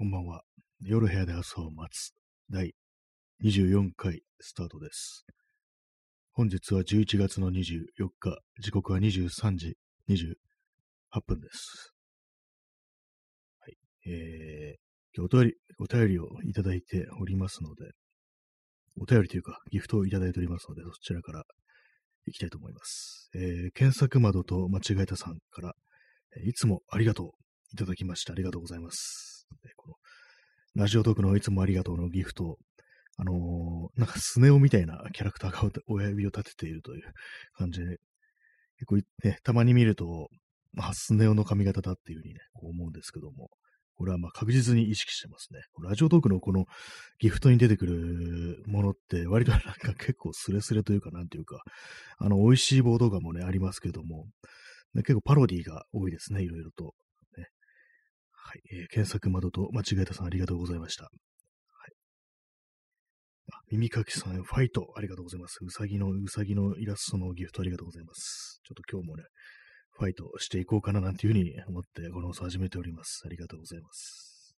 こんばんは。夜部屋で朝を待つ第24回スタートです。本日は11月の24日、時刻は23時28分です。はい。えー、今日お便り、お便りをいただいておりますので、お便りというかギフトをいただいておりますので、そちらからいきたいと思います。えー、検索窓と間違えたさんから、いつもありがとういただきました。ありがとうございます。このラジオトークのいつもありがとうのギフト、あのーなんかスネ夫みたいなキャラクターが親指を立てているという感じで、結構ね、たまに見ると、まあ、スネ夫の髪型だっていうふうにね、こう思うんですけども、これはまあ確実に意識してますね。ラジオトークのこのギフトに出てくるものって割となんか結構スレスレというかなんていうか、あの、美味しい棒とかもね、ありますけども、結構パロディーが多いですね、いろいろと。はい、えー検索窓と間違えたさんありがとうございました。はい。あ、耳かきさん、ファイト、ありがとうございます。うさぎの、うさぎのイラストのギフトありがとうございます。ちょっと今日もね、ファイトしていこうかななんていうふうに思って、この放送始めております。ありがとうございます。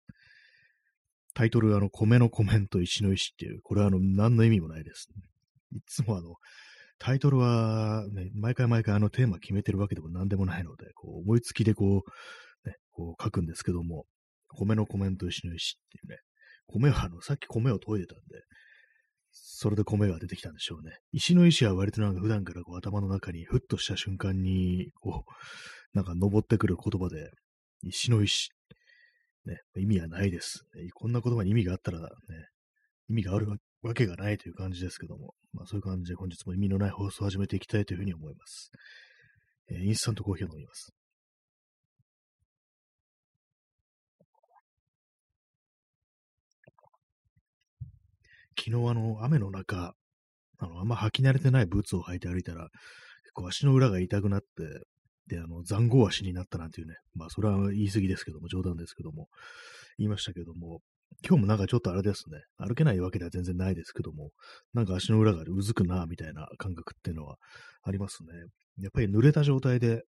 タイトル、あの、米のコメント、石の石っていう、これはあの、何の意味もないです。いつもあの、タイトルは、ね、毎回毎回あのテーマ決めてるわけでも何でもないので、こう思いつきでこう、ね、こう書くんですけども、米のコメント石の石っていうね、米はあの、さっき米を研いでたんで、それで米が出てきたんでしょうね。石の石は割となんか普段からこう頭の中にふっとした瞬間に、こう、なんか登ってくる言葉で、石の石。ね、意味はないです。こんな言葉に意味があったらね、意味があるわわけがないという感じですけども、まあそういう感じで本日も意味のない放送を始めていきたいというふうに思います。えーインスタントコーヒーを飲みます。昨日あの、雨の中、あの、あんま履き慣れてないブーツを履いて歩いたら、結構足の裏が痛くなって、で、あの、残酷足になったなんていうね、まあそれは言い過ぎですけども、冗談ですけども、言いましたけども、今日もなんかちょっとあれですね、歩けないわけでは全然ないですけども、なんか足の裏がうずくな、みたいな感覚っていうのはありますね。やっぱり濡れた状態で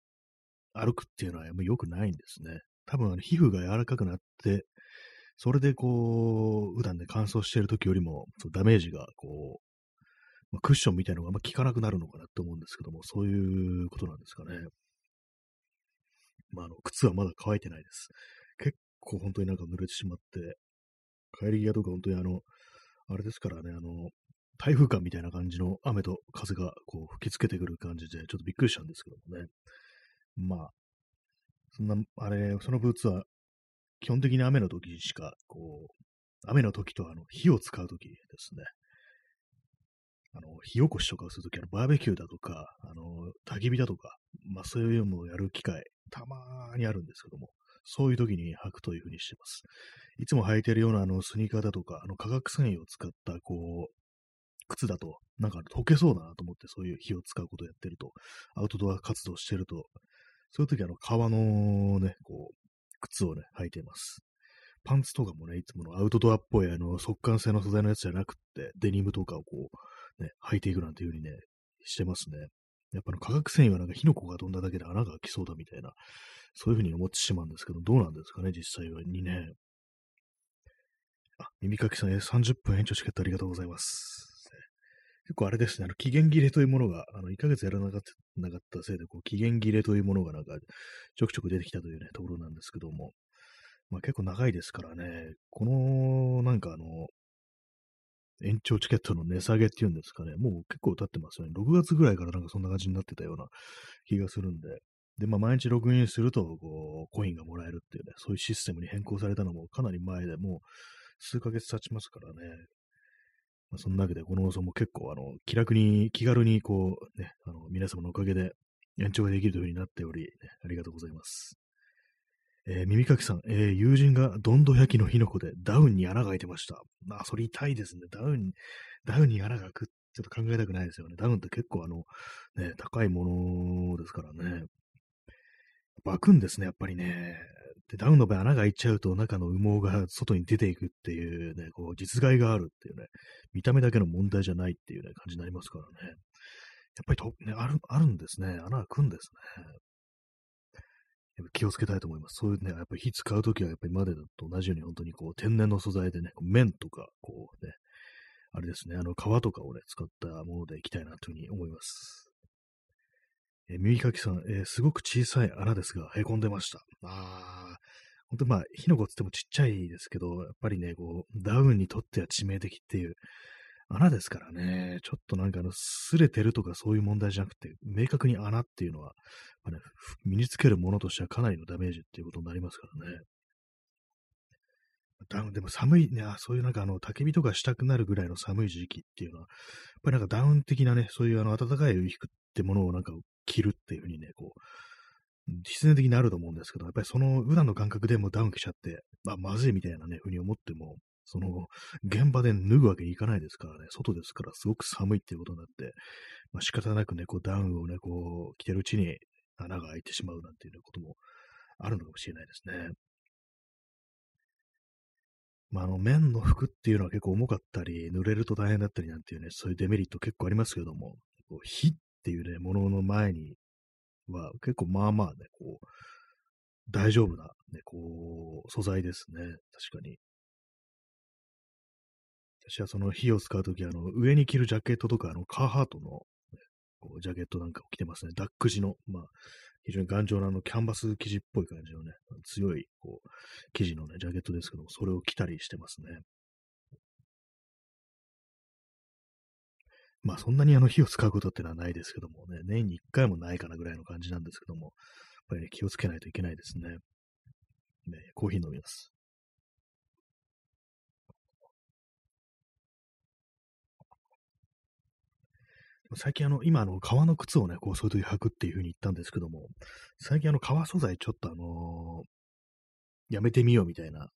歩くっていうのはやっぱ良くないんですね。多分あの皮膚が柔らかくなって、それでこう、普段で乾燥している時よりも、ダメージがこう、まクッションみたいなのがあんま効かなくなるのかなって思うんですけども、そういうことなんですかね。まあ、あの、靴はまだ乾いてないです。結構本当になんか濡れてしまって、帰り際とか本当にあの、あれですからね、あの、台風感みたいな感じの雨と風がこう吹きつけてくる感じで、ちょっとびっくりしたんですけどもね。まあ、そんな、あれ、そのブーツは基本的に雨の時しか、こう、雨の時とあの火を使う時ですね。あの、火起こしとかをするとき、あの、バーベキューだとか、あの、焚き火だとか、まあそういうのをやる機会、たまーにあるんですけども、そういう時に履くというふうにしてます。いつも履いてるようなあのスニーカーだとか、あの化学繊維を使ったこう、靴だと、なんか溶けそうだなと思って、そういう火を使うことをやってると、アウトドア活動してると、そういう時あの革のね、こう、靴をね、履いています。パンツとかもね、いつものアウトドアっぽいあの速乾性の素材のやつじゃなくって、デニムとかをこう、ね、履いていくなんていう風にね、してますね。やっぱあの化学繊維はなんか火の粉が飛んだだけで穴が開きそうだみたいな、そういう風に思ってしまうんですけど、どうなんですかね、実際はにね。あ、耳かきさんへ30分延長チケットありがとうございます。結構あれですね、あの期限切れというものが、あの1ヶ月やらなかったせいで、こう期限切れというものがなんかちょくちょく出てきたというね、ところなんですけども、まあ結構長いですからね、このなんかあの、延長チケットの値下げっていうんですかね、もう結構経ってますよね。6月ぐらいからなんかそんな感じになってたような気がするんで、で、まあ毎日ログインすると、こう、コインがもらえるっていうね、そういうシステムに変更されたのもかなり前でもう数ヶ月経ちますからね。まあ、そんなわけで、この放送も結構、あの、気楽に、気軽に、こう、ね、あの、皆様のおかげで延長ができるというふうになっており、ね、ありがとうございます。えー耳かきさん、えー友人がどんど焼きの火の粉でダウンに穴が開いてました。まあ、それ痛いですね。ダウン、ダウンに穴が開く。ちょっと考えたくないですよね。ダウンって結構あの、ね、高いものですからね。開くんですね、やっぱりね。で、ダウンの場合穴が開いちゃうと中の羽毛が外に出ていくっていうね、こう、実害があるっていうね、見た目だけの問題じゃないっていうね、感じになりますからね。やっぱりと、ね、ある、あるんですね。穴開くんですね。気をつけたいと思います。そういうね、やっぱり火使うときはやっぱりまでと同じように本当にこう天然の素材でね、綿とか、こうね、あれですね、あの皮とかをね、使ったものでいきたいなというふうに思います。えー、耳かきさん、えー、すごく小さい穴ですが、凹んでました。あー、本当まあ、火の粉つってもちっちゃいですけど、やっぱりね、こう、ダウンにとっては致命的っていう穴ですからね、ちょっとなんかあの、擦れてるとかそういう問題じゃなくて、明確に穴っていうのは、まあね、身につけるものとしてはかなりのダメージっていうことになりますからね。ダウン、でも寒いね、そういうなんかあの、焚き火とかしたくなるぐらいの寒い時期っていうのは、やっぱりなんかダウン的なね、そういうあの、暖かい衣服ってものをなんか着るっていうふうにね、こう、必然的になると思うんですけど、やっぱりその普段の感覚でもダウン着ちゃって、あ、まずいみたいなね、ふうに思っても、その、現場で脱ぐわけにいかないですからね、外ですからすごく寒いっていうことになって、まあ、仕方なくね、こうダウンをね、こう、着てるうちに穴が開いてしまうなんていうこともあるのかもしれないですね。まあ、あの、綿の服っていうのは結構重かったり、濡れると大変だったりなんていうね、そういうデメリット結構ありますけども、火っっていうね、ものの前には結構まあまあね、こう、大丈夫な、ね、こう、素材ですね。確かに。私はその火を使うとき、あの、上に着るジャケットとか、あの、カーハートの、ね、こうジャケットなんかを着てますね。ダック地の、まあ、非常に頑丈なあの、キャンバス生地っぽい感じのね、強い、こう、生地のね、ジャケットですけども、それを着たりしてますね。まあ、そんなにあの、火を使うことってのはないですけどもね、年に一回もないかなぐらいの感じなんですけども、やっぱりね、気をつけないといけないですね。ねコーヒー飲みます。最近あの、今あの、革の靴をね、こう、そういう時履くっていう風に言ったんですけども、最近あの、革素材ちょっとあのー、やめてみようみたいな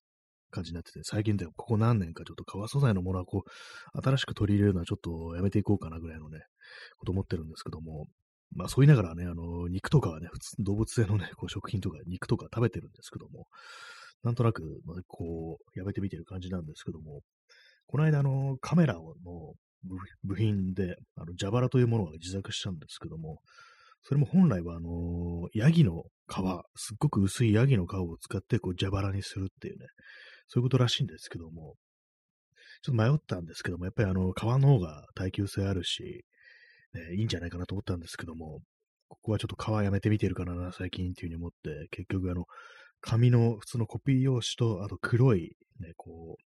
感じになってて、最近ではここ何年かちょっと革素材のものはこう、新しく取り入れるのはちょっとやめていこうかなぐらいのね、こと思ってるんですけども、まあそう言いながらね、あの、肉とかはね、普通、動物性のね、こう食品とか肉とか食べてるんですけども、なんとなく、まあ、こう、やめてみてる感じなんですけども、この間あの、カメラの部品で、あの、蛇腹というものが自作したんですけども、それも本来は、あのヤギの皮、すっごく薄いヤギの皮を使って、こう、蛇腹にするっていうね、そういうことらしいんですけども、ちょっと迷ったんですけども、やっぱりあの、皮の方が耐久性あるし、ね、いいんじゃないかなと思ったんですけども、ここはちょっと皮やめてみてるかな、最近っていうふうに思って、結局あの、紙の普通のコピー用紙と、あと黒い、ね、こう、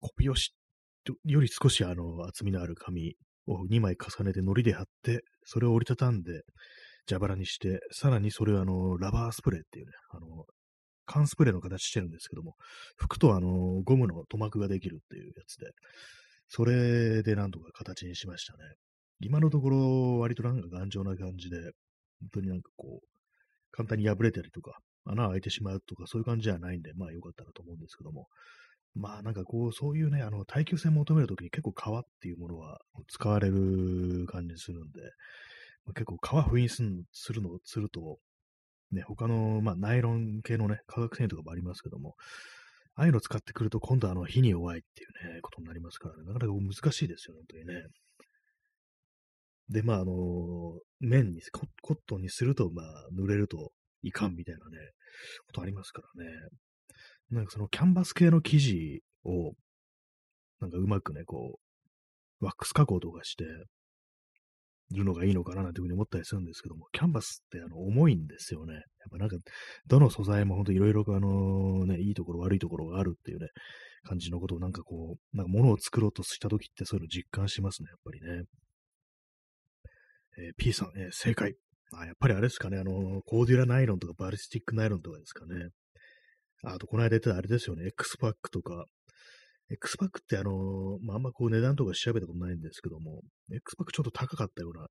コピー用紙より少しあの厚みのある紙を2枚重ねて糊で貼って、それを折りたたんで蛇腹にして、さらにそれをあのラバースプレーっていうね、あの缶スプレーの形してるんですけども、拭くとあのゴムの塗膜ができるっていうやつで、それでなんとか形にしましたね。今のところ割となんか頑丈な感じで、本当になんかこう、簡単に破れたりとか、穴開いてしまうとか、そういう感じじゃないんで、まあ良かったなと思うんですけども、まあなんかこう、そういうね、あの、耐久性求めるときに結構皮っていうものは使われる感じするんで、ま、結構皮封印するするの、すると、ね、他の、まあナイロン系のね、化学繊維とかもありますけども、ああいうの使ってくると今度あの火に弱いっていうね、ことになりますからね、なかなか難しいですよ、本当にね。で、まああの、綿に、コットンにすると、まあ濡れるといかんみたいなね、ことありますからね。なんかそのキャンバス系の生地を、なんかうまくね、こう、ワックス加工とかして、るのがいいのかななんていうふうに思ったりするんですけども、キャンバスってあの重いんですよね。やっぱなんか、どの素材も本当いろいろあのね、いいところ悪いところがあるっていうね、感じのことをなんかこう、なんか物を作ろうとしたときってそういうの実感しますね、やっぱりね。えー、P さん、えー、正解。あ、やっぱりあれですかね、あの、コーデュラナイロンとかバリスティックナイロンとかですかね。あと、この間言ってたあれですよね、 X-Pac とか、X パックってあの、まあ、あんまこう値段とか調べたことないんですけども、X パックちょっと高かったような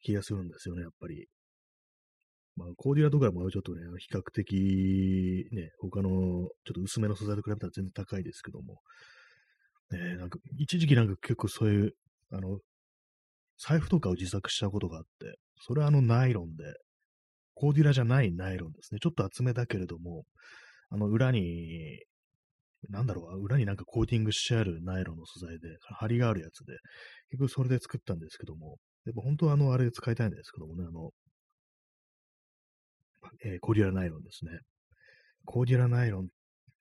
気がするんですよね、やっぱり。まあ、コーデュラとかもちょっとね、比較的ね、他のちょっと薄めの素材と比べたら全然高いですけども、ね、なんか一時期なんか結構そういう、あの、財布とかを自作したことがあって、それはあのナイロンで、コーディラじゃないナイロンですね。ちょっと厚めだけれども、あの、裏に、なんだろう、裏になんかコーティングしてあるナイロンの素材で、張りがあるやつで、結局それで作ったんですけども、やっぱ本当はあの、あれ使いたいんですけどもね、あの、えー、コーデュラナイロンですね。コーデュラナイロン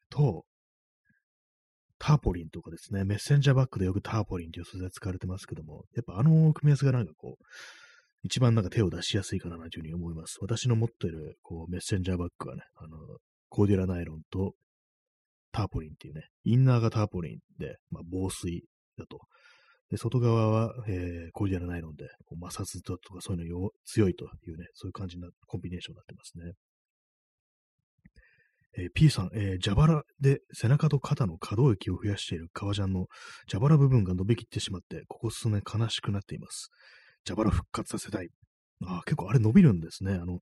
と、ターポリンとかですね、メッセンジャーバッグでよくターポリンという素材使われてますけども、やっぱあの組み合わせがなんかこう、一番なんか手を出しやすいかなというふうに思います。私の持ってるこうメッセンジャーバッグはね、あの、コーデュラナイロンとターポリンっていうね、インナーがターポリンで、まあ、防水だと。で、外側は、えー、コーデュラナイロンで、こう摩擦とかそういうの強いというね、そういう感じなコンビネーションになってますね。えー、P さん、えー、蛇腹で背中と肩の可動域を増やしている革ジャンの蛇腹部分が伸びきってしまって、ここ数年悲しくなっています。蛇腹復活させたい。あ結構あれ伸びるんですね。あの、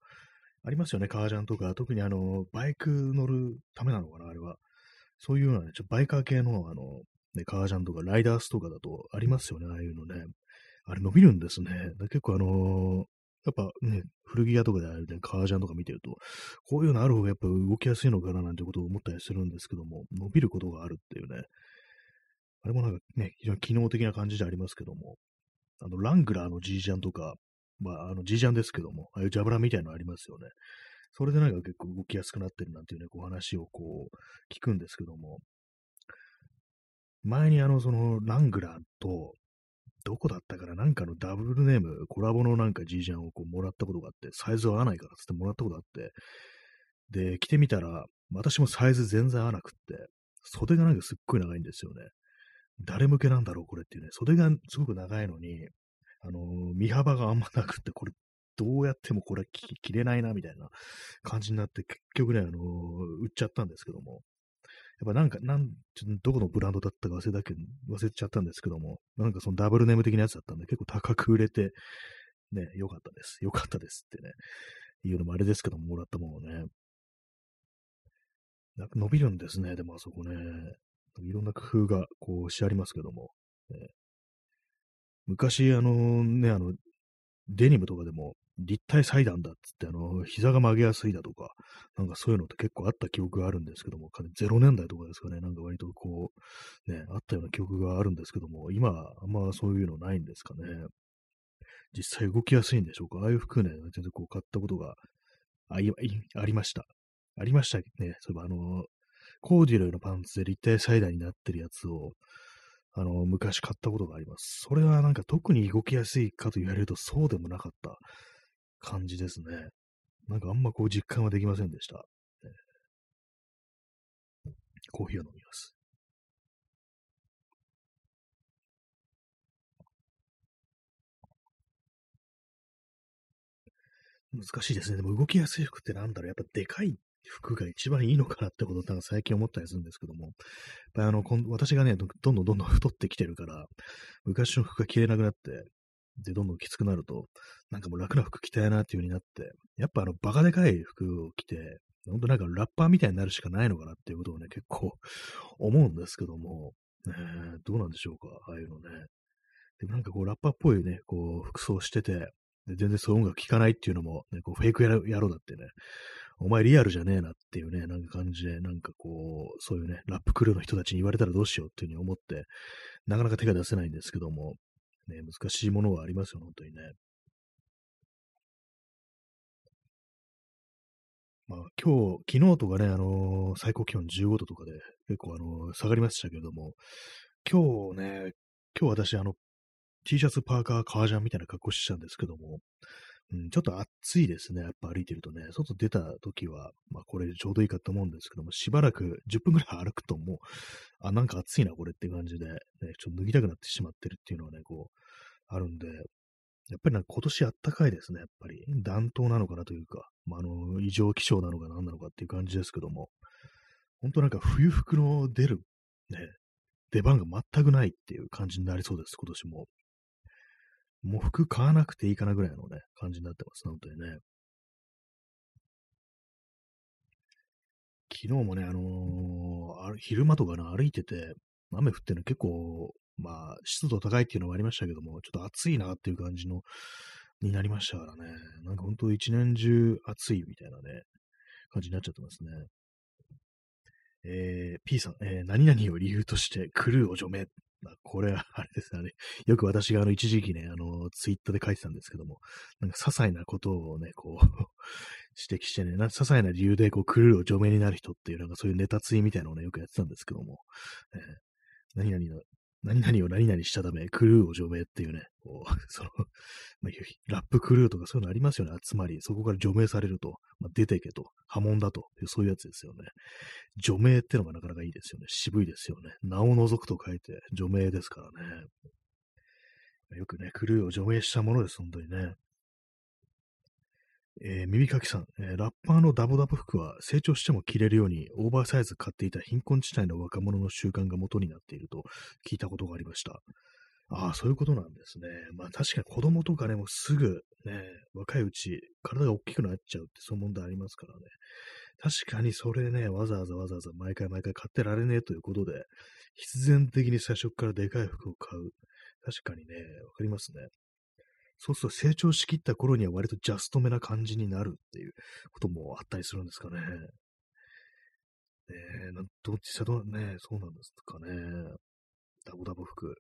ありますよね、革ジャンとか、特にあの、バイク乗るためなのかな、あれは。そういうようなね、ちょバイカー系の、あの、ね、革ジャンとかライダースとかだとありますよね、ああいうのね。あれ伸びるんですね。結構あのー、やっぱね、古着屋とかであるね、革ジャンとか見てると、こういうのある方がやっぱ動きやすいのかななんてことを思ったりするんですけども、伸びることがあるっていうね。あれもなんかね、非常に機能的な感じでありますけども、あの、ラングラーの G ジャンとか、まあ、あの G ジャンですけども、ああいうジャブラみたいなのありますよね。それでなんか結構動きやすくなってるなんていうね、こう話をこう、聞くんですけども、前にあの、その、ラングラーと、どこだったからなんかのダブルネーム、コラボのなんか G ジャンをこうもらったことがあって、サイズ合わないからつってもらったことがあって、で、着てみたら、私もサイズ全然合わなくって、袖がなんかすっごい長いんですよね。誰向けなんだろう、これっていうね。袖がすごく長いのに、あのー、身幅があんまなくって、これ、どうやってもこれ着れないな、みたいな感じになって、結局ね、あのー、売っちゃったんですけども。やっぱなんか、なん、ちょっとどこのブランドだったか忘れたけ、忘れちゃったんですけども、なんかそのダブルネーム的なやつだったんで、結構高く売れて、ね、よかったです。よかったですってね、いうのもあれですけども、もらったものをね。なんか伸びるんですね、でもあそこね。いろんな工夫がこうしてありますけども。ね、昔、あのね、あの、デニムとかでも立体裁断だっつって、あの、膝が曲げやすいだとか、なんかそういうのって結構あった記憶があるんですけども、0年代とかですかね、なんか割とこう、ね、あったような記憶があるんですけども、今、あんまそういうのないんですかね。実際動きやすいんでしょうか？ああいう服ね、全然こう買ったことがあありました。ありましたね。そういえばあの、コーデュロイのパンツで立体裁断になってるやつを、あの、昔買ったことがあります。それはなんか特に動きやすいかと言われるとそうでもなかった感じですね。なんかあんまこう実感はできませんでした。コーヒーを飲みます。難しいですね。でも動きやすい服ってなんだろう。やっぱでかい服が一番いいのかなってことなんか最近思ったりするんですけども、やっぱりあの、私がね、どんどんどんどん太ってきてるから、昔の服が着れなくなって、で、どんどんきつくなると、なんかもう楽な服着たいなっていう風になって、やっぱあの、バカでかい服を着て、ほんとなんかラッパーみたいになるしかないのかなっていうことをね、結構思うんですけども、ね、どうなんでしょうか、ああいうのね。でもなんかこう、ラッパーっぽいね、こう、服装してて、で全然そういう音楽聴かないっていうのも、ね、こうフェイク野郎だってね、お前リアルじゃねえなっていうね、なんか感じで、なんかこう、そういうね、ラップクルーの人たちに言われたらどうしようっていうふうに思って、なかなか手が出せないんですけども、ね、難しいものはありますよ、本当にね。まあ、今日、昨日とかね、あのー、最高気温15度とかで結構、あのー、下がりましたけれども、今日ね、今日私、あの、T シャツ、パーカー、革ジャンみたいな格好してたんですけども、うん、ちょっと暑いですね。やっぱ歩いてるとね、外出た時は、まあこれちょうどいいかと思うんですけども、しばらく10分くらい歩くともう、あ、なんか暑いな、これって感じで、ね、ちょっと脱ぎたくなってしまってるっていうのはね、こう、あるんで、やっぱりなんか今年あったかいですね、やっぱり。暖冬なのかなというか、まあ、あの、異常気象なのか何なのかっていう感じですけども、本当なんか冬服の出る、ね、出番が全くないっていう感じになりそうです、今年も。もう服買わなくていいかなぐらいのね、感じになってます、本当にね。昨日もね、あのー、昼間とかね、歩いてて、雨降ってるの結構、まあ、湿度高いっていうのもありましたけども、ちょっと暑いなっていう感じの、になりましたからね。なんか本当一年中暑いみたいなね、感じになっちゃってますね。えー、P さん、えー、何々を理由としてクルーを除名。まあ、これは、あれですね。よく私があの、一時期ね、あの、ツイッターで書いてたんですけども、なんか、些細なことをね、こう 指摘してね、な些細な理由でこうクルーを除名になる人っていう、なんかそういうネタツイみたいなのをね、よくやってたんですけども、えー、何々の、何々を何々したため、クルーを除名っていうね、こう、その、まあ、ラップクルーとかそういうのありますよね。つまり、そこから除名されると、まあ、出てけと、波紋だと、そういうやつですよね。除名ってのがなかなかいいですよね。渋いですよね。名を除くと書いて、除名ですからね。よくね、クルーを除名したものです、本当にね。えー、耳かきさん、えー、ラッパーのダボダボ服は成長しても着れるようにオーバーサイズ買っていた貧困地帯の若者の習慣が元になっていると聞いたことがありました。ああ、そういうことなんですね。まあ確かに子供とかね、もうすぐね、若いうち体が大きくなっちゃうってそういう問題ありますからね。確かにそれね、わざわざわざわざ毎回毎回買ってられねえということで、必然的に最初からでかい服を買う。確かにね、わかりますね。そうすると成長しきった頃には割とジャストめな感じになるっていうこともあったりするんですかね。ねえ、どっちさどね、そうなんですかね。ダボダボ服。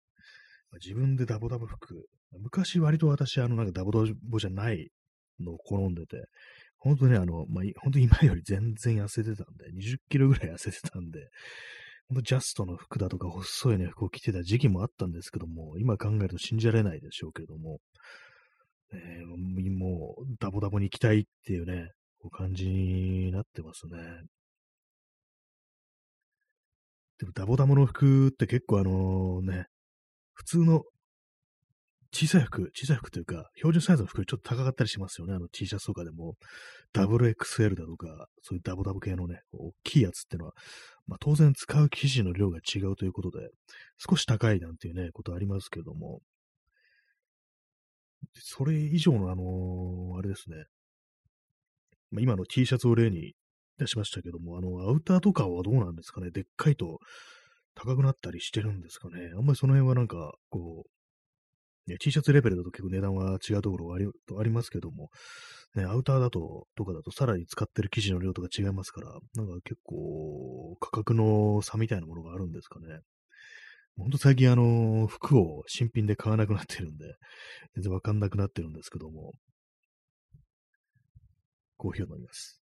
自分でダボダボ服。昔割と私、あの、なんかダボダボじゃないのを好んでて、本当にあの、まあ、本当今より全然痩せてたんで、20キロぐらい痩せてたんで、本当ジャストの服だとか細いね、服を着てた時期もあったんですけども、今考えると信じられないでしょうけども、えー、もうダボダボに行きたいっていうね、こう感じになってますね。でもダボダボの服って結構あのね、普通の小さい服、小さい服というか、標準サイズの服ちょっと高かったりしますよね。あの T シャツとかでも、ダブル XL だとか、そういうダボダボ系のね、大きいやつってのは、まあ当然使う生地の量が違うということで、少し高いなんていうね、ことありますけども、それ以上のあの、あれですね。まあ、今の T シャツを例に出しましたけども、あの、アウターとかはどうなんですかね？でっかいと高くなったりしてるんですかね？あんまりその辺はなんか、こう、ね、T シャツレベルだと結構値段は違うところがありありますけども、ね、アウターだと、とかだとさらに使ってる生地の量とか違いますから、なんか結構価格の差みたいなものがあるんですかね？ほんと最近あの、服を新品で買わなくなってるんで、全然わかんなくなってるんですけども、コーヒーを飲みます。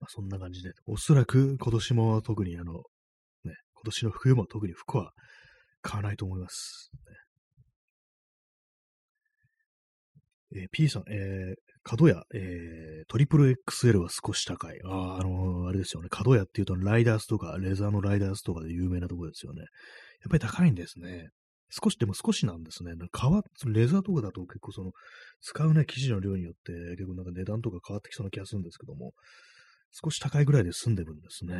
まあ、そんな感じで、おそらく今年も特にあの、ね、今年の冬も特に服は買わないと思います。えー、P さん、えー、角屋、えー、トリプル XL は少し高い。ああ、あのー、あれですよね。角屋っていうと、ライダースとか、レザーのライダースとかで有名なところですよね。やっぱり高いんですね。少し、でも少しなんですね。変わレザーとかだと結構その、使うね、生地の量によって結構なんか値段とか変わってきそうな気がするんですけども、少し高いぐらいで済んでるんですね。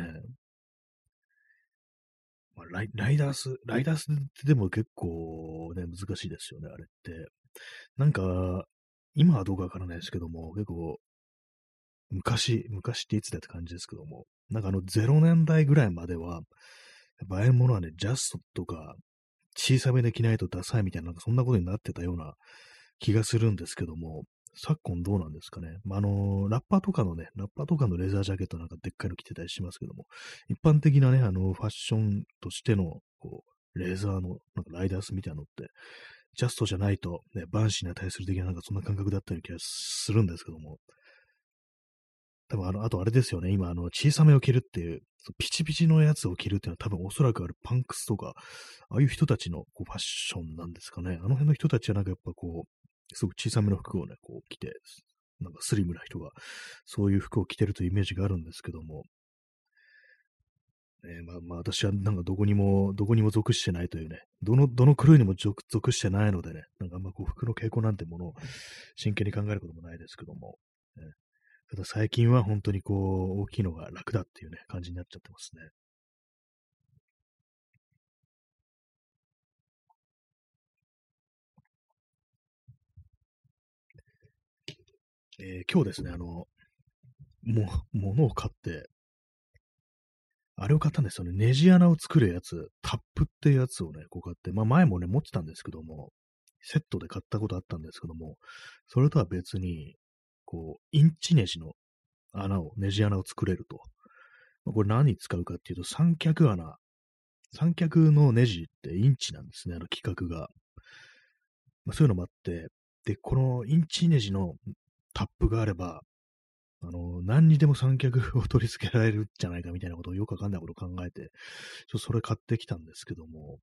まあ、ライライダース、ライダースってでも結構ね、難しいですよね、あれって。なんか、今はどうかわからないですけども、結構、昔、昔っていつだって感じですけども、なんかあの0年代ぐらいまでは、やっぱああいうものはね、ジャストとか、小さめで着ないとダサいみたいな、なんかそんなことになってたような気がするんですけども、昨今どうなんですかね。まあ、あの、ラッパーとかのね、ラッパーとかのレザージャケットなんかでっかいの着てたりしますけども、一般的なね、あの、ファッションとしての、こう、レーザーの、なんかライダースみたいなのって、ジャストじゃないと、ね、バンシーに値する的ななんかそんな感覚だったような気がするんですけども、多分あの、あとあれですよね、今、あの、小さめを着るっていう、ピチピチのやつを着るっていうのは多分おそらくあるパンクスとか、ああいう人たちのこうファッションなんですかね。あの辺の人たちはなんかやっぱこう、すごく小さめの服をね、こう着て、なんかスリムな人が、そういう服を着てるというイメージがあるんですけども、えー、まあまあ私はなんかどこにも、どこにも属してないというね、どの、どのクルーにも属してないのでね、なんかあんまこう服の傾向なんてものを真剣に考えることもないですけども、ね、ただ最近は本当にこう大きいのが楽だっていうね、感じになっちゃってますね。えー、今日ですね、あの、も、物を買って、あれを買ったんですよね。ネジ穴を作るやつ、タップってやつをね、こう買って、まあ前もね、持ってたんですけども、セットで買ったことあったんですけども、それとは別に、こう、インチネジの穴を、ネジ穴を作れると。まあ、これ何に使うかっていうと、三脚穴三脚のネジってインチなんですね、あの規格が。まあ、そういうのもあって、で、このインチネジのタップがあれば、あの、何にでも三脚を取り付けられるんじゃないかみたいなことをよくわかんないことを考えて、ちょそれ買ってきたんですけども、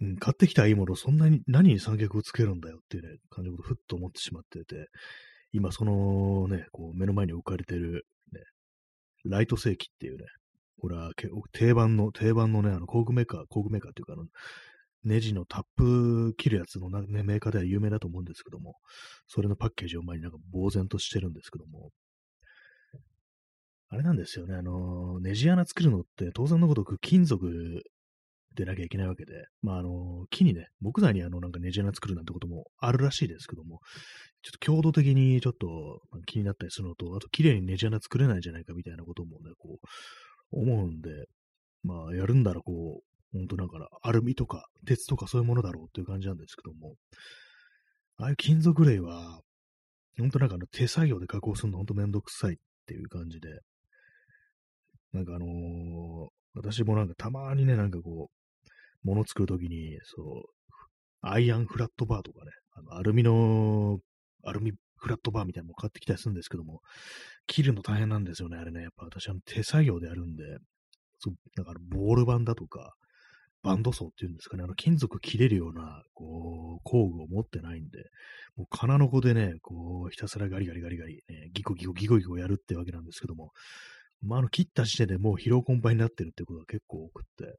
うん、買ってきたいいもの、そんなに何に三脚をつけるんだよっていうね、感じのことをふっと思ってしまってて、今そのね、こう目の前に置かれてる、ね、ライト世紀っていうね、これは定番の、定番のね、あの工具メーカー、工具メーカーっていうか、あの、ネジのタップ切るやつの、ね、メーカーでは有名だと思うんですけども、それのパッケージを前になんか呆然としてるんですけども、あれなんですよね、あの、ネジ穴作るのって当然のごとく金属でなきゃいけないわけで、まあ、あの、木にね、木材にあの、なんかネジ穴作るなんてこともあるらしいですけども、ちょっと強度的にちょっと気になったりするのと、あと綺麗にネジ穴作れないんじゃないかみたいなこともね、こう、思うんで、まあ、やるんだらこう、本当だから、アルミとか鉄とかそういうものだろうっていう感じなんですけども、ああいう金属類は、本当なんかあの手作業で加工するの本当めんどくさいっていう感じで、なんかあのー、私もなんかたまにね、なんかこう、物作るときに、そう、アイアンフラットバーとかね、あのアルミの、アルミフラットバーみたいなのも買ってきたりするんですけども、切るの大変なんですよね、あれね。やっぱ私は手作業でやるんで、そうだからボール板だとか、バンド層っていうんですかね、あの金属切れるような、こう、工具を持ってないんで、もう金の子でね、こう、ひたすらガリガリガリガリ、ね、ギコギコギコギコやるってわけなんですけども、まあ、あの、切った時点でもう疲労困憊になってるってことが結構多くって、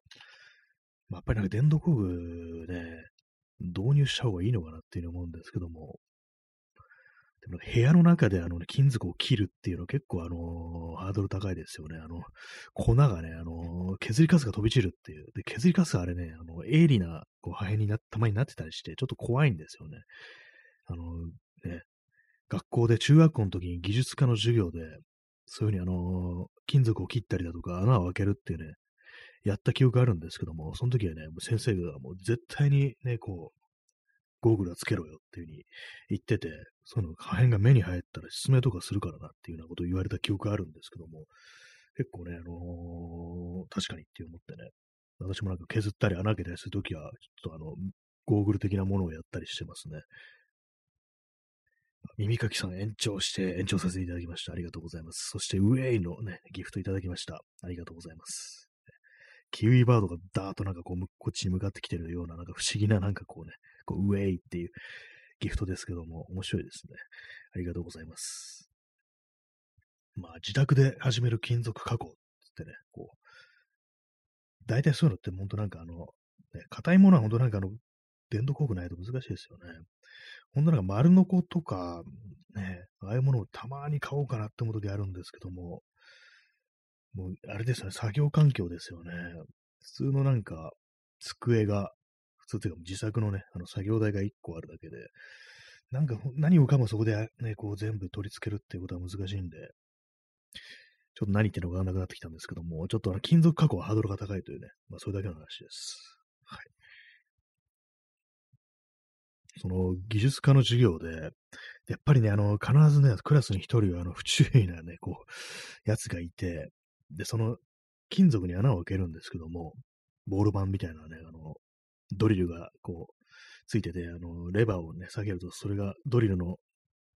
まあ、やっぱりなんか電動工具ね、導入した方がいいのかなっていうふうに思うんですけども、でも部屋の中であの、ね、金属を切るっていうのは結構あの、ハードル高いですよね。あの、粉がね、あの、削りカスが飛び散るっていう。で、削りカスあれね、あの、鋭利なこう破片にな、たまになってたりして、ちょっと怖いんですよね。あの、ね、学校で中学校の時に技術科の授業で、そういうふうにあの金属を切ったりだとか穴を開けるっていうね、やった記憶があるんですけども、その時はね、もう先生がもう絶対にね、こう、ゴーグルはつけろよっていう風に言ってて、その破片が目に入ったら失明とかするからなっていうようなことを言われた記憶があるんですけども、結構ね、あのー、確かにって思ってね、私もなんか削ったり穴開けたりするときは、ちょっとあの、ゴーグル的なものをやったりしてますね。耳かきさん延長して延長させていただきました。ありがとうございます。そして、ウェイのね、ギフトいただきました。ありがとうございます。キウイバードがダーッとなんかこう、こっちに向かってきてるような、なんか不思議ななんかこうね、こう、ウェイっていうギフトですけども、面白いですね。ありがとうございます。まあ、自宅で始める金属加工ってね、こう、大体そういうのって本当なんかあの、ね、硬いものは本当なんかあの、電動工具ないと難しいですよね。ほんなんか丸のことか、ね、ああいうものをたまに買おうかなって思う時あるんですけども、もう、あれですよね、作業環境ですよね。普通のなんか、机が、通というか自作のね、あの作業台が1個あるだけで、なんか何もかもそこでね、こう全部取り付けるっていうことは難しいんで、ちょっと何言ってるのかわからなくなってきたんですけども、ちょっとあの金属加工はハードルが高いというね、まあそれだけの話です。はい。その技術科の授業で、やっぱりね、あの、必ずね、クラスに一人は、あの、不注意なね、こう、やつがいて、で、その金属に穴を開けるんですけども、ボール板みたいなね、あの、ドリルがこう、ついてて、あの、レバーをね、下げると、それがドリルの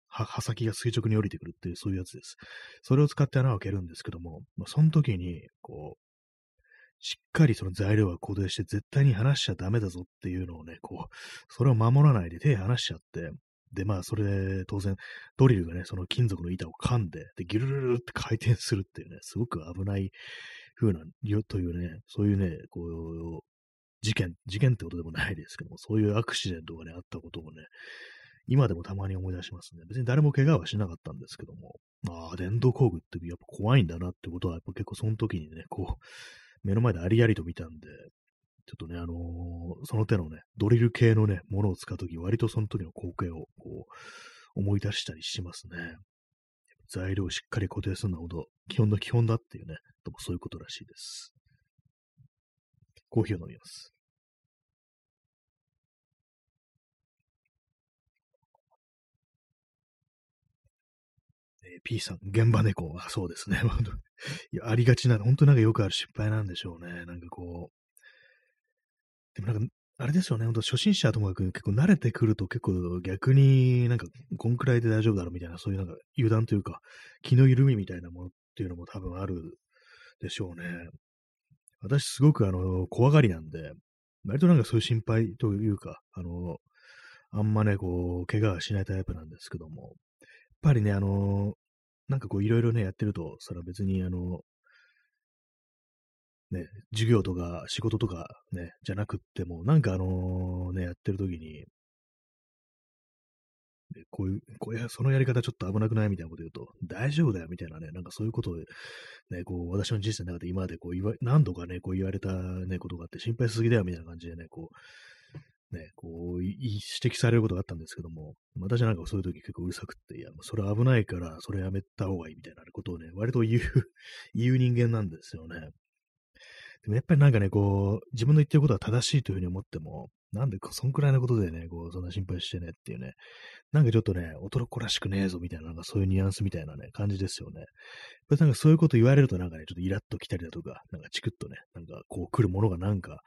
刃先が垂直に降りてくるっていう、そういうやつです。それを使って穴を開けるんですけども、まあ、その時に、こう、しっかりその材料は固定して絶対に離しちゃダメだぞっていうのをね、こう、それを守らないで手離しちゃって、で、まあ、それで、当然、ドリルがね、その金属の板を噛んで、で、ギュルルルって回転するっていうね、すごく危ない風な、というね、そういうね、こう、事件、事件ってことでもないですけども、そういうアクシデントがね、あったことをね、今でもたまに思い出しますね。別に誰も怪我はしなかったんですけども、ああ、電動工具ってやっぱ怖いんだなってことは、やっぱ結構その時にね、こう、目の前でありありと見たんで、ちょっとね、あのー、その手のね、ドリル系のね、ものを使うとき、割とその時の光景をこう、思い出したりしますね。材料をしっかり固定するのはほど、基本の基本だっていうね、ともそういうことらしいです。コーヒーを飲みます。えー、P さん、現場猫。あ、そうですね。いや、ありがちな、本当なんかよくある失敗なんでしょうね。なんかこう。でもなんか、あれですよね、本当初心者ともかく結構慣れてくると結構逆になんかこんくらいで大丈夫だろうみたいな、そういうなんか油断というか気の緩みみたいなものっていうのも多分あるでしょうね。私すごくあの、怖がりなんで、割となんかそういう心配というか、あの、あんまね、こう、怪我はしないタイプなんですけども、やっぱりね、あの、なんかこういろいろね、やってると、それは別にあの、ね、授業とか仕事とかね、じゃなくっても、なんかあのね、やってる時に、こういう、こういう、そのやり方ちょっと危なくない？みたいなこと言うと、大丈夫だよみたいなね、なんかそういうことを、ね、こう、私の人生の中で今までこう言わ、何度かね、こう言われたね、ことがあって、心配しすぎだよみたいな感じでね、こう、ね、こう、指摘されることがあったんですけども、私なんかそういう時結構うるさくって、いや、それ危ないから、それやめた方がいいみたいなことをね、割と言う 言う人間なんですよね。でもやっぱりなんかね、こう、自分の言ってることは正しいというふうに思っても、なんでそんくらいのことでね、こう、そんな心配してねっていうね、なんかちょっとね、男らしくねえぞみたいな、なんかそういうニュアンスみたいなね、感じですよね。やっぱりなんかそういうこと言われるとなんかね、ちょっとイラッと来たりだとか、なんかチクッとね、なんかこう来るものがなんか、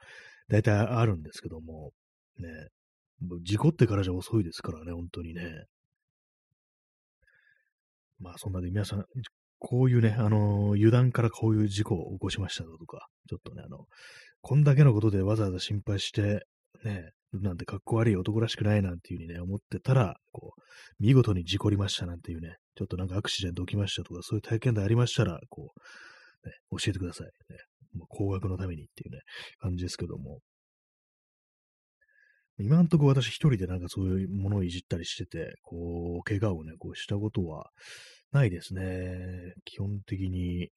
大体あるんですけども、ね、事故ってからじゃ遅いですからね、本当にね。まあそんなで皆さん、こういうね、あのー、油断からこういう事故を起こしましたとか、ちょっとね、あの、こんだけのことでわざわざ心配して、ね、なんてかっこ悪い男らしくないなんていう風にね、思ってたら、こう、見事に事故りましたなんていうね、ちょっとなんかアクシデント起きましたとか、そういう体験でありましたら、こう、ね、教えてください。ね、もう高額のためにっていうね、感じですけども。今んとこ私一人でなんかそういうものをいじったりしてて、こう、怪我をね、こうしたことはないですね。基本的に、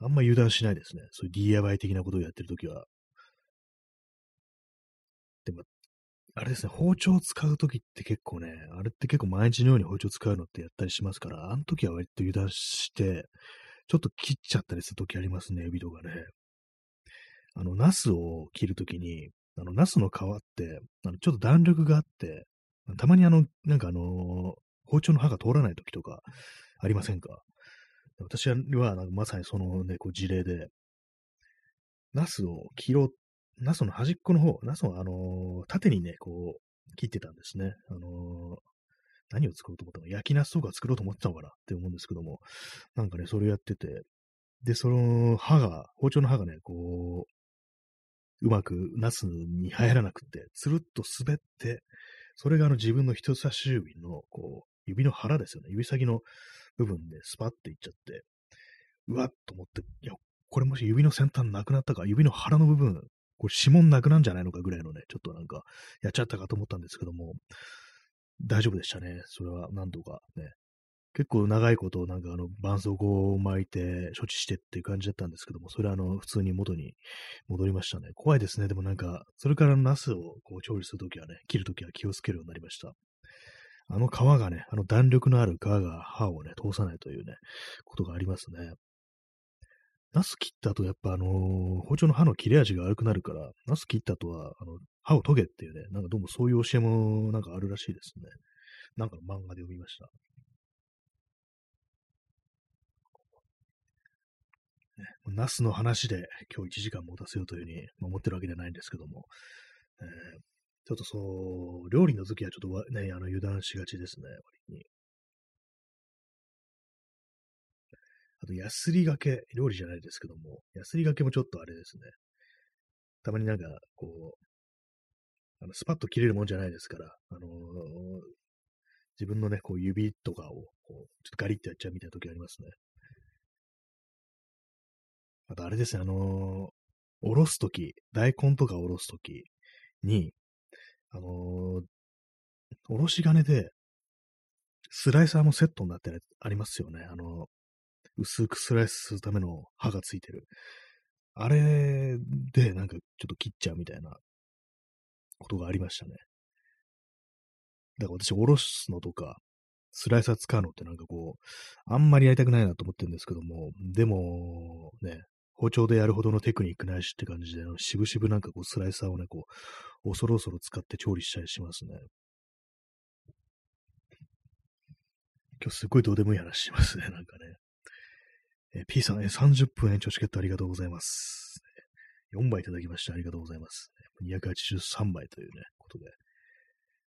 あんま油断しないですね。そういう DIY 的なことをやってるときは。でも、あれですね、包丁を使うときって結構ね、あれって結構毎日のように包丁使うのってやったりしますから、あの時は割と油断して、ちょっと切っちゃったりするときありますね、指とかね。あの、ナスを切るときに、あの、ナスの皮って、あのちょっと弾力があって、たまにあの、なんかあの包丁の刃が通らないときとかありませんか？私は、まさにそのね、こう事例で、ナスを切ろうナスの端っこの方、ナスをあのー、縦にね、こう、切ってたんですね。あのー、何を作ろうと思ったの焼きナスとか作ろうと思ってたのかなって思うんですけども、なんかね、それやってて、で、その刃が、包丁の刃がね、こう、うまくナスに入らなくて、つるっと滑って、それがあの自分の人差し指の、こう、指の腹ですよね。指先の部分でスパッていっちゃって、うわっと思って、いや、これもし指の先端なくなったか、指の腹の部分、これ指紋なくなんじゃないのかぐらいのね、ちょっとなんか、やっちゃったかと思ったんですけども、大丈夫でしたね。それは何度かね。結構長いことなんかあの、絆創膏を巻いて処置してっていう感じだったんですけども、それはあの、普通に元に戻りましたね。怖いですね。でもなんか、それからナスをこう調理するときはね、切るときは気をつけるようになりました。あの皮がね、あの弾力のある皮が歯をね、通さないというね、ことがありますね。ナス切った後、やっぱあのー、包丁の刃の切れ味が悪くなるから、ナス切った後は、あの、刃を研げっていうね、なんかどうもそういう教えもなんかあるらしいですね。なんかの漫画で読みました。ね、ナスの話で今日1時間持たせようというふうに思ってるわけじゃないんですけども、えー、ちょっとそう、料理の時はちょっとね、あの油断しがちですね、割に。あと、ヤスリがけ、料理じゃないですけども、ヤスリがけもちょっとあれですね。たまになんか、こう、あのスパッと切れるもんじゃないですから、あのー、自分のね、こう指とかを、こう、ちょっとガリッとやっちゃうみたいな時ありますね。あとあれですね、あのー、おろすとき、大根とかおろすときに、あのー、おろし金で、スライサーもセットになってありますよね。あの薄くスライスするための刃がついてる。あれでなんかちょっと切っちゃうみたいなことがありましたね。だから私、おろすのとか、スライサー使うのってなんかこう、あんまりやりたくないなと思ってるんですけども、でも、ね、包丁でやるほどのテクニックないしって感じで、しぶしぶなんかこうスライサーをね、こう、恐る恐る使って調理したりしますね。今日すごいどうでもいい話しますね、なんかね。えー、P さん、えー、30分延長チケットありがとうございます。4枚いただきました。ありがとうございます。283枚というね、ことで。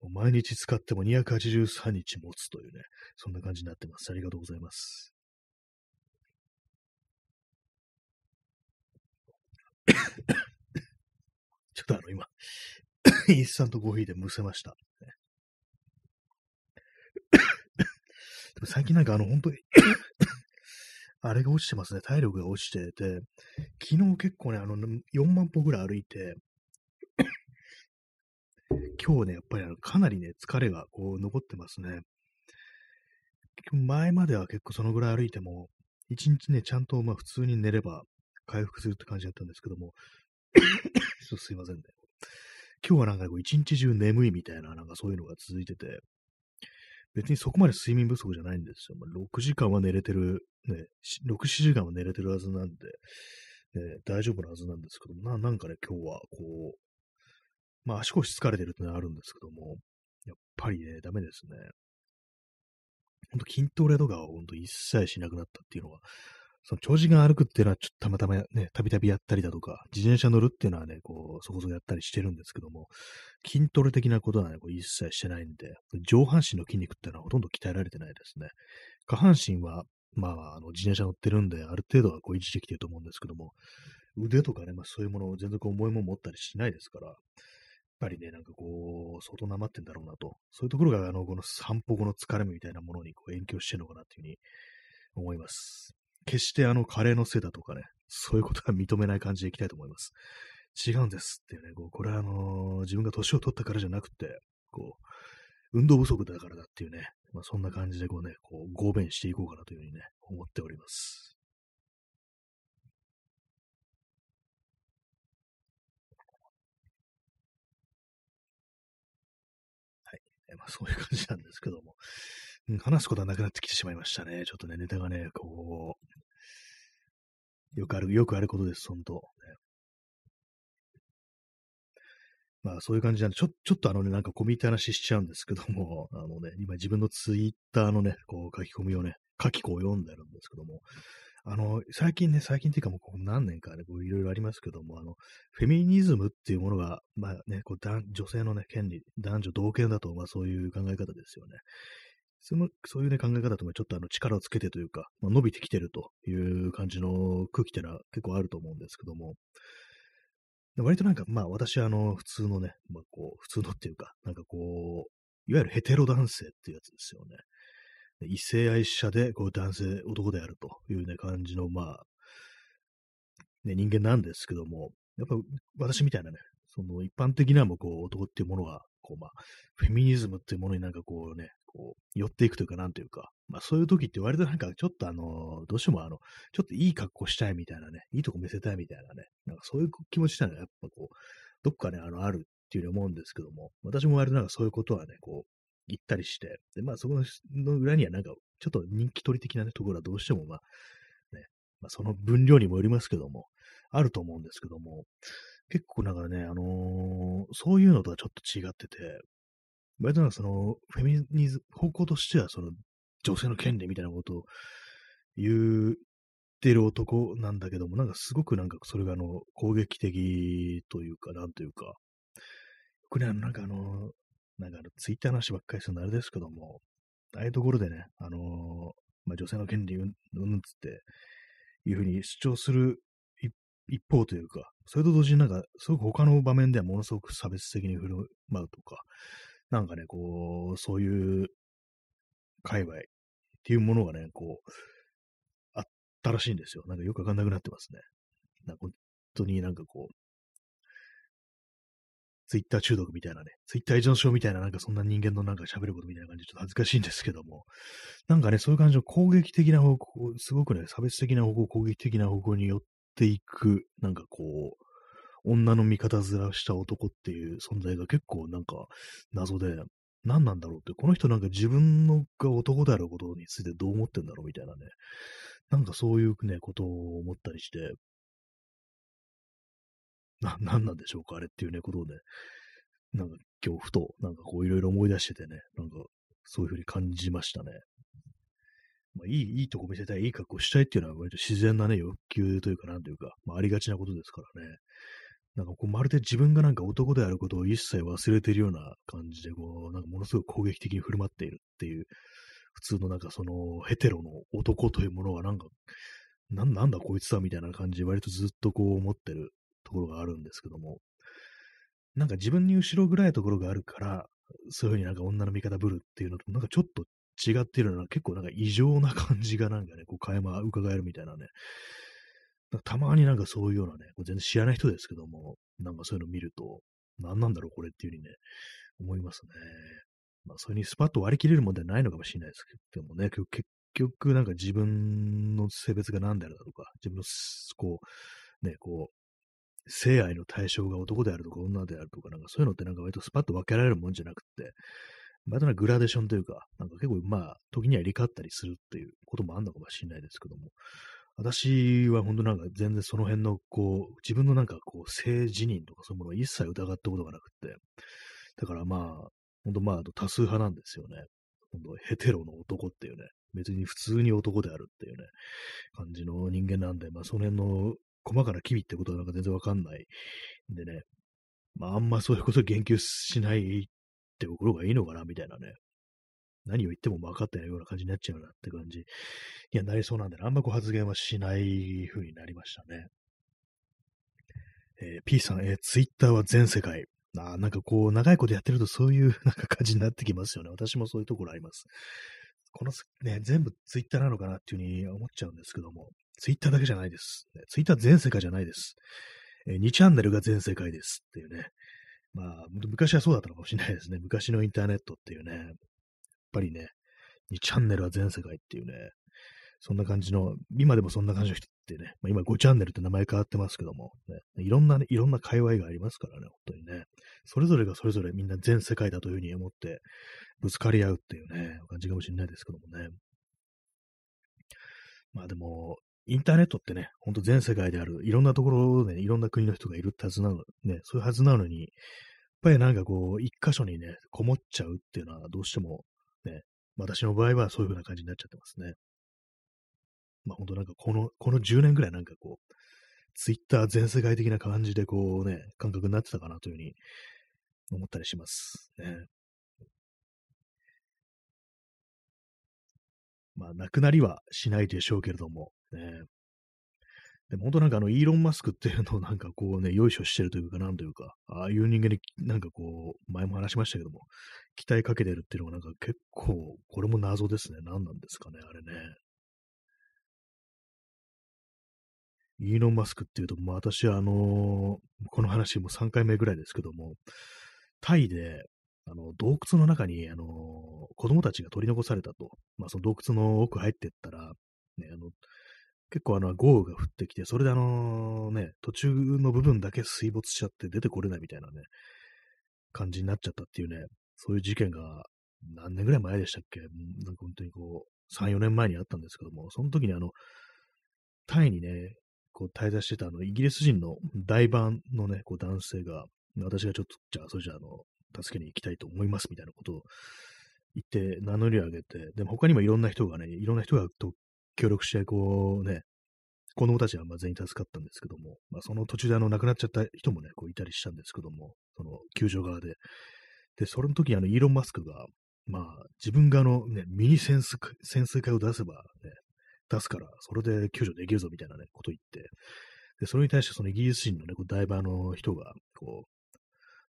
毎日使っても283日持つというね、そんな感じになってます。ありがとうございます。ちょっとあの、今、インスタントコーヒーでむせました。でも最近なんかあの、本当にあれが落ちてますね。体力が落ちてて、昨日結構ね、あの、4万歩ぐらい歩いて、今日ね、やっぱりあのかなりね、疲れがこう残ってますね。前までは結構そのぐらい歩いても、一日ね、ちゃんとまあ普通に寝れば回復するって感じだったんですけども、すいませんね。今日はなんかこう一日中眠いみたいな、なんかそういうのが続いてて、別にそこまで睡眠不足じゃないんですよ。まあ、6時間は寝れてる、ね、6、7時間は寝れてるはずなんで、ね、大丈夫なはずなんですけどな、なんかね、今日はこう、まあ足腰疲れてるってのはあるんですけども、やっぱりね、ダメですね。ほんと筋トレとかはほんと一切しなくなったっていうのは、その長時間歩くっていうのはちょっとたまたまね、たびたびやったりだとか、自転車乗るっていうのはね、こう、そこそこやったりしてるんですけども、筋トレ的なことはね、こう一切してないんで、上半身の筋肉っていうのはほとんど鍛えられてないですね。下半身は、まあ、あの、自転車乗ってるんで、ある程度はこう維持できてると思うんですけども、腕とかね、まあそういうものを全然こう重いもの持ったりしないですから、やっぱりね、なんかこう、相当なまってんだろうなと。そういうところが、あの、この散歩後の疲れみたいなものにこう影響してるのかなっていうふうに思います。決してあの、カレーのせいだとかね、そういうことは認めない感じでいきたいと思います。違うんですっていうね、こうこれはあのー、自分が年を取ったからじゃなくて、こう、運動不足だからだっていうね、まあ、そんな感じでこうね、こう、合弁していこうかなというふうにね、思っております。はいまあ、そういう感じなんですけども、うん、話すことはなくなってきてしまいましたね。ちょっとね、ネタがね、こう、よくある、よくあることです、本当、ね。まあそういう感じなんで、ちょ、ちょっとあのね、なんか込み入った話しちゃうんですけども、あのね、今自分のツイッターのね、こう書き込みをね、書き子を読んでるんですけども、あの、最近ね、最近っていうかもうここ何年かね、こういろいろありますけども、あの、フェミニズムっていうものが、まあね、こう女性のね、権利、男女同権だと、まあそういう考え方ですよね。その、そういうね、考え方ともちょっとあの力をつけてというか、まあ、伸びてきてるという感じの空気っていうのは結構あると思うんですけども、割となんか、まあ私はあの、普通のね、まあこう、普通のっていうか、なんかこう、いわゆるヘテロ男性っていうやつですよね。異性愛者で、こう、男性、男であるというね、感じの、まあ、ね、人間なんですけども、やっぱ私みたいなね、その一般的なもこう男っていうものは、こうまあ、フェミニズムっていうものになんかこうね、こう、寄っていくというか、なんというか、まあそういう時って割となんかちょっとあの、どうしてもあの、ちょっといい格好したいみたいなね、いいとこ見せたいみたいなね、なんかそういう気持ちってのはやっぱこう、どっかね、あの、あるっていうふうに思うんですけども、私も割となんかそういうことはね、こう、行ったりして、で、まあそこの裏にはなんか、ちょっと人気取り的な、ね、ところはどうしてもまあ、ね、まあその分量にもよりますけども、あると思うんですけども、結構だからね、あのー、そういうのとはちょっと違ってて、割となんかその、フェミニズム、方向としてはその、女性の権利みたいなことを言ってる男なんだけども、なんかすごくなんかそれがあの、攻撃的というか、なんというか、これはなんかあの、なんかあの、ツイッターの話ばっかりするのあれですけども、ああいうところでね、あのー、まあ、女性の権利うんぬんつって、いうふうに主張する一方というか、それと同時になんか、すごく他の場面ではものすごく差別的に振る舞うとか、なんかね、こう、そういう界隈っていうものがね、こう、あったらしいんですよ。なんかよくわかんなくなってますね。なんか本当になんかこう、ツイッター中毒みたいなね、ツイッター依存症みたいななんかそんな人間のなんか喋ることみたいな感じでちょっと恥ずかしいんですけども、なんかね、そういう感じの攻撃的な方向、すごくね、差別的な方向、攻撃的な方向に寄っていく、なんかこう、女の味方面した男っていう存在が結構なんか謎で、何なんだろうって、この人なんか自分のが男であることについてどう思ってんだろうみたいなね、なんかそういうね、ことを思ったりして、な、なんなんでしょうか、あれっていうね、ことをね、なんか今日ふと、なんかこういろいろ思い出しててね、なんかそういうふうに感じましたね。まあ、いい、いいとこ見せたい、いい格好したいっていうのは割と自然なね、欲求というか、なんというか、まあ、ありがちなことですからね。なんかこう、まるで自分がなんか男であることを一切忘れているような感じで、こう、なんかものすごく攻撃的に振る舞っているっていう、普通のなんかそのヘテロの男というものはなんか、ななんだこいつはみたいな感じで割とずっとこう思ってるところがあるんですけども、なんか自分に後ろぐらいところがあるから、そういうふうになんか女の味方ぶるっていうのと、なんかちょっと違っているのは結構なんか異常な感じがなんかね、こう、垣間伺えるみたいなね。たまになんかそういうようなね、全然知らない人ですけども、なんかそういうの見ると、何なんだろうこれっていうふうにね、思いますね。まあ、それにスパッと割り切れるもんではないのかもしれないですけどもね、結局なんか自分の性別が何であるだとか、自分の、こう、ね、こう、性愛の対象が男であるとか女であるとか、なんかそういうのってなんか割とスパッと分けられるもんじゃなくて、またグラデーションというか、なんか結構まあ、時には入れ替わったりするっていうこともあるのかもしれないですけども、私は本当なんか全然その辺のこう、自分のなんかこう、性自認とかそういうものを一切疑ったことがなくて、だからまあ、本当まあ、多数派なんですよね。本当ヘテロの男っていうね、別に普通に男であるっていうね、感じの人間なんで、まあその辺の細かな機微ってことはなんか全然わかんないんでね、まああんまそういうこと言及しないってところがいいのかな、みたいなね。何を言っても分かってないような感じになっちゃうなって感じ。いや、なりそうなんで、あんまこう発言はしない風になりましたね。えー、P さん、えー、ツイッターは全世界。あなんかこう、長いことやってるとそういう なんか感じになってきますよね。私もそういうところあります。このね、全部ツイッターなのかなっていうふうに思っちゃうんですけども、ツイッターだけじゃないです。ツイッター全世界じゃないです。えー、2チャンネルが全世界ですっていうね。まあ、昔はそうだったのかもしれないですね。昔のインターネットっていうね。やっぱりね、2チャンネルは全世界っていうね。そんな感じの、今でもそんな感じの人ってね、まあ、今5チャンネルって名前変わってますけども、ね、いろんなね、いろんな界隈がありますからね、本当にね。それぞれがそれぞれみんな全世界だというふうに思ってぶつかり合うっていうね、感じかもしれないですけどもね。まあでも、インターネットってね、ほんと全世界である、いろんなところで、ね、いろんな国の人がいるってはずなの、ね、そういうはずなのに、やっぱりなんかこう、一箇所にね、こもっちゃうっていうのはどうしても、ね、私の場合はそういう風な感じになっちゃってますね。まあ本当なんかこの、この10年ぐらいなんかこう、ツイッター全世界的な感じでこうね、感覚になってたかなというふうに思ったりしますね。まあ、なくなりはしないでしょうけれども、ね。でも本当なんかあの、イーロン・マスクっていうのをなんかこうね、よいしょしてるというか、なんというか、ああいう人間になんかこう、前も話しましたけども、期待かけてるっていうのがなんか結構、これも謎ですね。何なんですかね、あれね。イーロン・マスクっていうと、まあ私はあのー、この話も3回目ぐらいですけども、タイで、あの、洞窟の中に、あのー、子供たちが取り残されたと。まあその洞窟の奥入ってったら、ね、あの、結構あの、豪雨が降ってきて、それであのね、途中の部分だけ水没しちゃって出てこれないみたいなね、感じになっちゃったっていうね、そういう事件が何年ぐらい前でしたっけ？なんか本当にこう、3、4年前にあったんですけども、その時にあの、タイにね、こう滞在してたあの、イギリス人の大番のね、こう男性が、私がちょっと、じゃあ、それじゃあ、あの、助けに行きたいと思いますみたいなことを言って名乗りを上げて、でも他にもいろんな人がね、いろんな人がと協力して、こうね、子供たちはま全員助かったんですけども、まあ、その途中であの亡くなっちゃった人もね、こういたりしたんですけども、その救助側で。で、それの時あのイーロン・マスクが、まあ、自分があのね、ミニ潜水潜水艦を出せばね、出すから、それで救助できるぞみたいなね、こと言って、で、それに対してそのイギリス人のね、こうダイバーの人が、こう、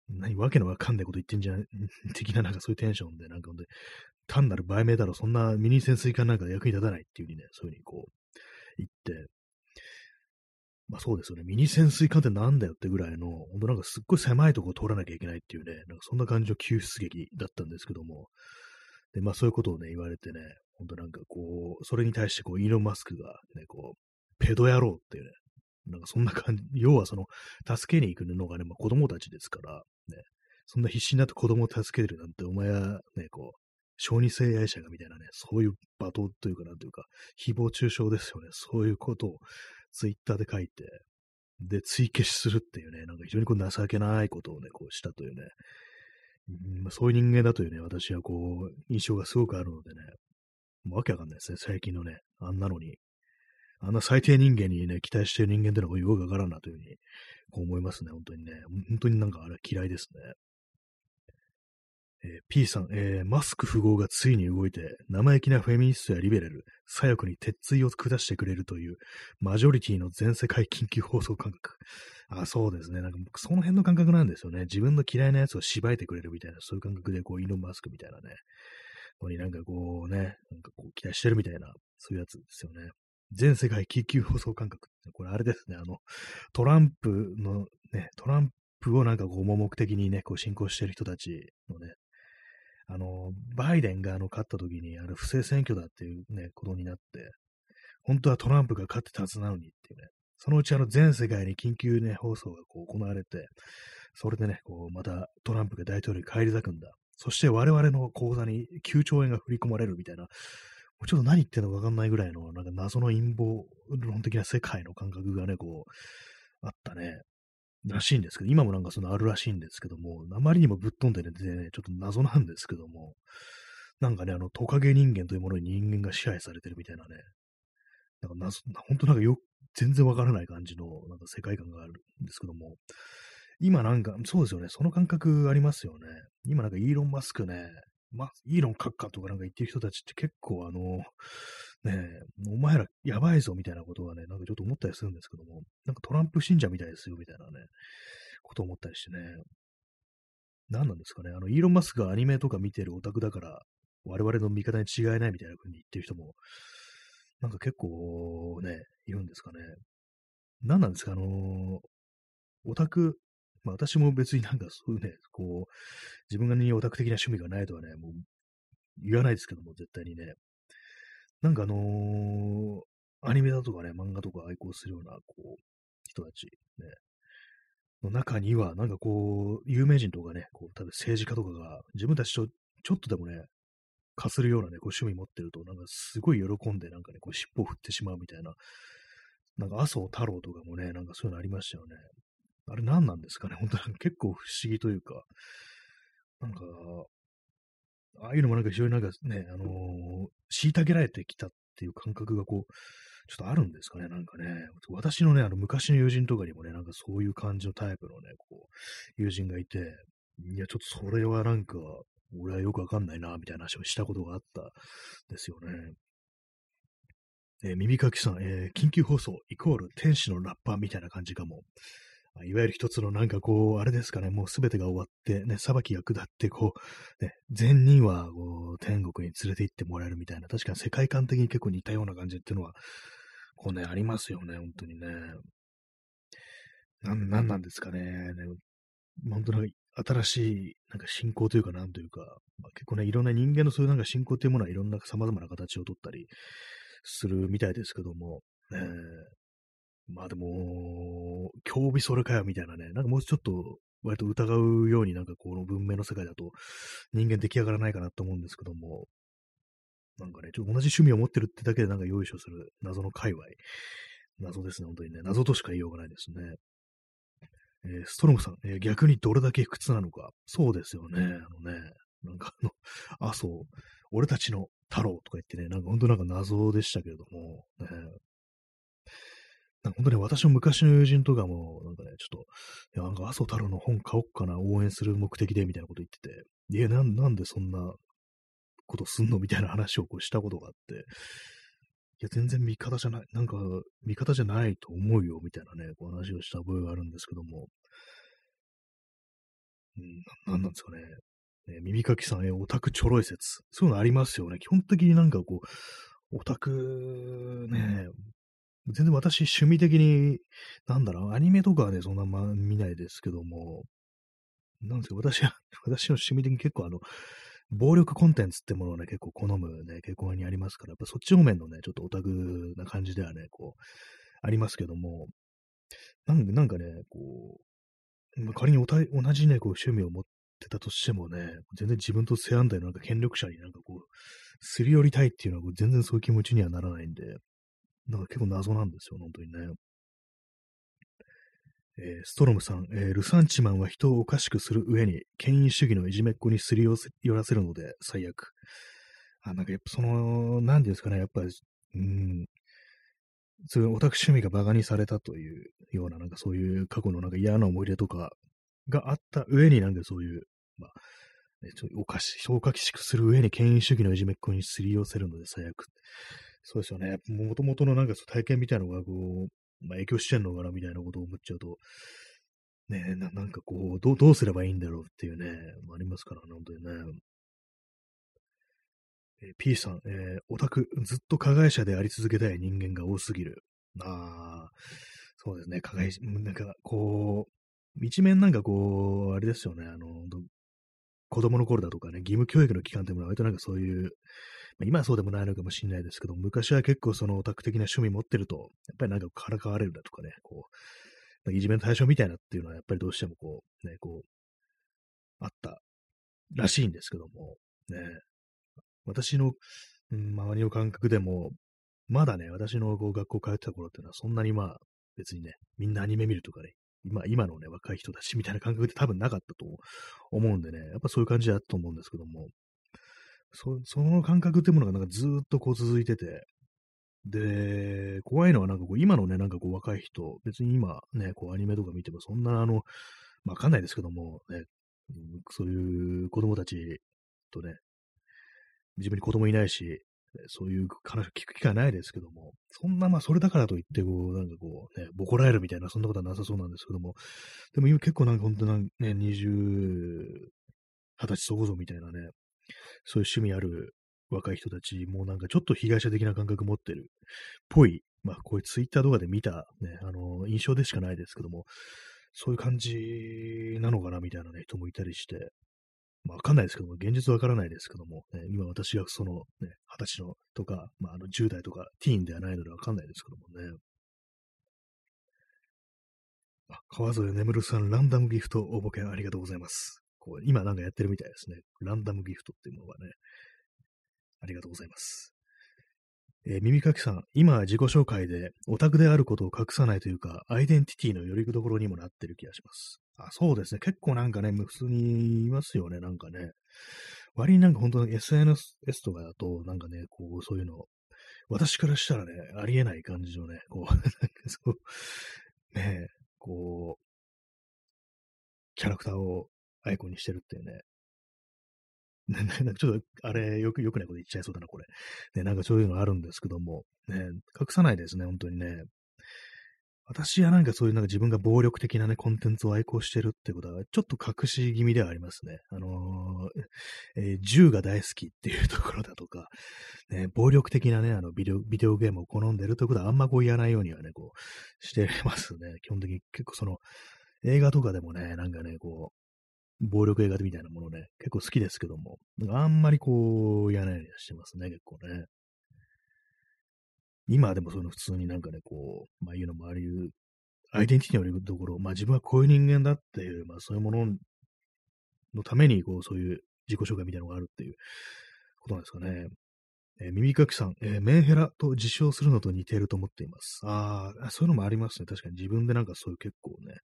何、わけのわかんないこと言ってんじゃん、的ななんかそういうテンションで、なんかで、単なる売名だろ、そんなミニ潜水艦なんか役に立たないっていう風にね、そういう風にこう、言って、まあそうですよね。ミニ潜水艦ってなんだよってぐらいの、ほんとなんかすっごい狭いとこを通らなきゃいけないっていうね、なんかそんな感じの救出劇だったんですけども、で、まあそういうことをね、言われてね、ほんとなんかこう、それに対してこう、イーロン・マスクがね、こう、ペド野郎っていうね、なんかそんな感じ、要はその、助けに行くのがね、まあ、子供たちですから、ね、そんな必死になって子供を助けるなんて、お前はね、こう、小児性愛者がみたいなね、そういう罵倒というか、なんというか、誹謗中傷ですよね。そういうことをツイッターで書いて、で、追消しするっていうね、なんか非常にこう情けないことをね、こうしたというね、うん、そういう人間だというね、私はこう、印象がすごくあるのでね、もうわけわかんないですね、最近のね、あんなのに。あんな最低人間にね、期待してる人間ってのがよくわからんなというふうに、こう思いますね、本当にね。本当になんかあれ嫌いですね。え、P さん、えー、マスク符号がついに動いて、生意気なフェミニストやリベラル、左翼に鉄槌を下してくれるという、マジョリティの全世界緊急放送感覚。あ、そうですね。なんか、その辺の感覚なんですよね。自分の嫌いなやつを縛いてくれるみたいな、そういう感覚で、こう、イーロン・マスクみたいなね、ここになんかこうね、なんかこう、期待してるみたいな、そういうやつですよね。全世界緊急放送感覚。これあれですね、あの、トランプのね、トランプをなんかこう、盲目的にね、こう、進行してる人たちのね、あの、バイデンがあの勝った時に、あれ不正選挙だっていうね、ことになって、本当はトランプが勝ってたはずなのにっていうね、そのうちあの全世界に緊急ね、放送がこう行われて、それでね、こう、またトランプが大統領に返り咲くんだ。そして我々の口座に9兆円が振り込まれるみたいな、もうちょっと何言ってんのかわかんないぐらいの、なんか謎の陰謀論的な世界の感覚がね、こう、あったね。らしいんですけど、今もなんかそのあるらしいんですけども、あまりにもぶっ飛んでね、ちょっと謎なんですけども、なんかね、あの、トカゲ人間というものに人間が支配されてるみたいなね、なんか謎、本当なんかよ、全然わからない感じの、なんか世界観があるんですけども、今なんか、そうですよね、その感覚ありますよね。今なんかイーロン・マスクね、まあ、イーロン閣下とかなんか言ってる人たちって結構あの、ねえ、お前らやばいぞみたいなことはね、なんかちょっと思ったりするんですけども、なんかトランプ信者みたいですよみたいなね、こと思ったりしてね。何なんですかね、あの、イーロン・マスクがアニメとか見てるオタクだから、我々の味方に違いないみたいな風に言ってる人も、なんか結構ね、いるんですかね。何なんですか、あのー、オタク、まあ私も別になんかそういうね、こう、自分がにオタク的な趣味がないとはね、もう言わないですけども、絶対にね。なんかあのー、アニメだとかね、漫画とか愛好するような、こう、人たち、ね、の中には、なんかこう、有名人とかね、こう、多分政治家とかが、自分たちとちょっとでもね、かするようなね、こう趣味持ってると、なんかすごい喜んで、なんかね、こう尻尾を振ってしまうみたいな、なんか麻生太郎とかもね、なんかそういうのありましたよね。あれ何なんですかね、本当に結構不思議というか、なんか、ああいうのもなんか非常になんかね、あのー、虐げられてきたっていう感覚がこう、ちょっとあるんですかね、なんかね。私のね、あの昔の友人とかにもね、なんかそういう感じのタイプのね、こう、友人がいて、いや、ちょっとそれはなんか、俺はよくわかんないな、みたいな話をしたことがあったですよね。えー、耳かきさん、えー、緊急放送イコール天使のラッパーみたいな感じかも。いわゆる一つのなんかこう、あれですかね、もうすべてが終わって、ね、裁きが下って、こう、ね、善人はこう天国に連れて行ってもらえるみたいな、確かに世界観的に結構似たような感じっていうのは、こうね、ありますよね、本当にね。なん、なんなんですかね。ね本当なんか新しい、なんか信仰というか、なんというか、まあ、結構ね、いろんな人間のそういうなんか信仰というものはいろんな様々な形をとったりするみたいですけども、えー、まあでも、興味それかよみたいなね、なんかもうちょっと割と疑うようになんかこの文明の世界だと人間出来上がらないかなと思うんですけども、なんかね、ちょっと同じ趣味を持ってるってだけでなんか用意書する謎の界隈。謎ですね、本当にね。謎としか言いようがないですね。えー、ストロムさん、えー、逆にどれだけ不屈なのか。そうですよね。あのね、なんかあの、あ、そう、俺たちの太郎とか言ってね、なんか本当なんか謎でしたけれども、ね、本当に私の昔の友人とかも、なんかね、ちょっと、いや、なんか麻生太郎の本買おっかな、応援する目的で、みたいなこと言ってて、いや、なんなんでそんなことすんのみたいな話をこうしたことがあって、いや、全然味方じゃない、なんか、味方じゃないと思うよ、みたいなね、こう話をした覚えがあるんですけども、うん、なんなんですかね。ね耳かきさんへオタクちょろい説。そういうのありますよね。基本的になんかこう、オタクね、全然私趣味的に、なんだろう、アニメとかはね、そんな、ま、見ないですけども、なんですか、私は、私の趣味的に結構あの、暴力コンテンツってものをね、結構好むね、傾向にありますから、やっぱそっち方面のね、ちょっとオタクな感じではね、こう、ありますけども、なんなんかね、こう、まあ、仮に同じね、こう、趣味を持ってたとしてもね、全然自分と正反対のなんか権力者になんかこう、すり寄りたいっていうのは全然そういう気持ちにはならないんで、なんか結構謎なんですよ、本当にね。えー、ストロムさん、えー、ルサンチマンは人をおかしくする上に、権威主義のいじめっ子にすり寄らせるので最悪。あ、なんかやっぱその、なんですかね、やっぱり、うん、そういうオタク趣味が馬鹿にされたというような、なんかそういう過去のなんか嫌な思い出とかがあった上になんかそういう、まあ、ね、ちょおかし、消化きしくする上に権威主義のいじめっ子にすり寄せるので最悪。そうですよね。もともとのなんか体験みたいなのがこう、まあ、影響してんのかなみたいなことを思っちゃうと、ねな、なんかこう、どう、どうすればいいんだろうっていうね、ありますからね、本当にね。えー、P さん、えー、オタク、ずっと加害者であり続けたい人間が多すぎる。ああ、そうですね、加害者、なんかこう、一面なんかこう、あれですよね、あの、子供の頃だとかね、義務教育の期間っていうのは割となんかそういう、今はそうでもないのかもしれないですけど、昔は結構そのオタク的な趣味持ってると、やっぱりなんかからかわれるだとかね、こう、まあ、いじめの対象みたいなっていうのはやっぱりどうしてもこう、ね、こう、あったらしいんですけども、ね、私の、うん、周りの感覚でも、まだね、私のこう学校通ってた頃っていうのはそんなにまあ、別にね、みんなアニメ見るとかね、今、今のね、若い人たちみたいな感覚で多分なかったと思うんでね、やっぱそういう感じだったと思うんですけども、そその感覚っていうものがなんかずっとこう続いてて、で、怖いのはなんかこう、今のね、なんかこう若い人、別に今ね、こうアニメとか見てもそんなあの、わかんないですけども、ね、そういう子供たちとね、自分に子供いないし、そういう話を聞く機会ないですけども、そんな、まあ、それだからといって、こう、なんかこう、ね、ボコられるみたいな、そんなことはなさそうなんですけども、でも今結構なんか本当なんね、二十、二十歳そこそみたいなね、そういう趣味ある若い人たちもなんかちょっと被害者的な感覚持ってるっぽい、まあ、こういうツイッター動画で見た、ね、あの、印象でしかないですけども、そういう感じなのかなみたいなね、人もいたりして、まあ、わかんないですけども、現実わからないですけども、ね、今私がその、ね、二十歳のとか、まあ、あの、10代とか、ティーンではないのでわかんないですけどもね。川添眠さん、ランダムギフト応募券ありがとうございます。こう今なんかやってるみたいですね。ランダムギフトっていうものがね。ありがとうございます。えー、耳かきさん、今自己紹介でオタクであることを隠さないというか、アイデンティティのよりどころにもなってる気がします。あ、そうですね。結構なんかね、普通にいますよね、なんかね。割になんか本当に SNS とかだと、なんかね、こう、そういうの、私からしたらね、ありえない感じのね、こう、そう、ね、こう、キャラクターをアイコンにしてるっていうね。なんかちょっと、あれ、よく、よくないこと言っちゃいそうだな、これ。ね、なんかそういうのあるんですけども、ね、隠さないですね、本当にね。私はなんかそういうなんか自分が暴力的なね、コンテンツを愛好してるってことは、ちょっと隠し気味ではありますね。あのー、えー、銃が大好きっていうところだとか、ね、暴力的なね、あのビデオ、ビデオゲームを好んでるということはあんまこう言わないようにはね、こう、してますね。基本的に結構その、映画とかでもね、なんかね、こう、暴力映画みたいなものね、結構好きですけども、あんまりこう、言わないようにしてますね、結構ね。今でもそういうの普通になんかね、こう、まあいうのもありう、アイデンティティのところ、まあ自分はこういう人間だっていう、まあそういうもののために、こう、そういう自己紹介みたいなのがあるっていうことなんですかね。えー、耳かきさん、えー、メンヘラと自称するのと似ていると思っています。ああ、そういうのもありますね。確かに自分でなんかそういう結構ね、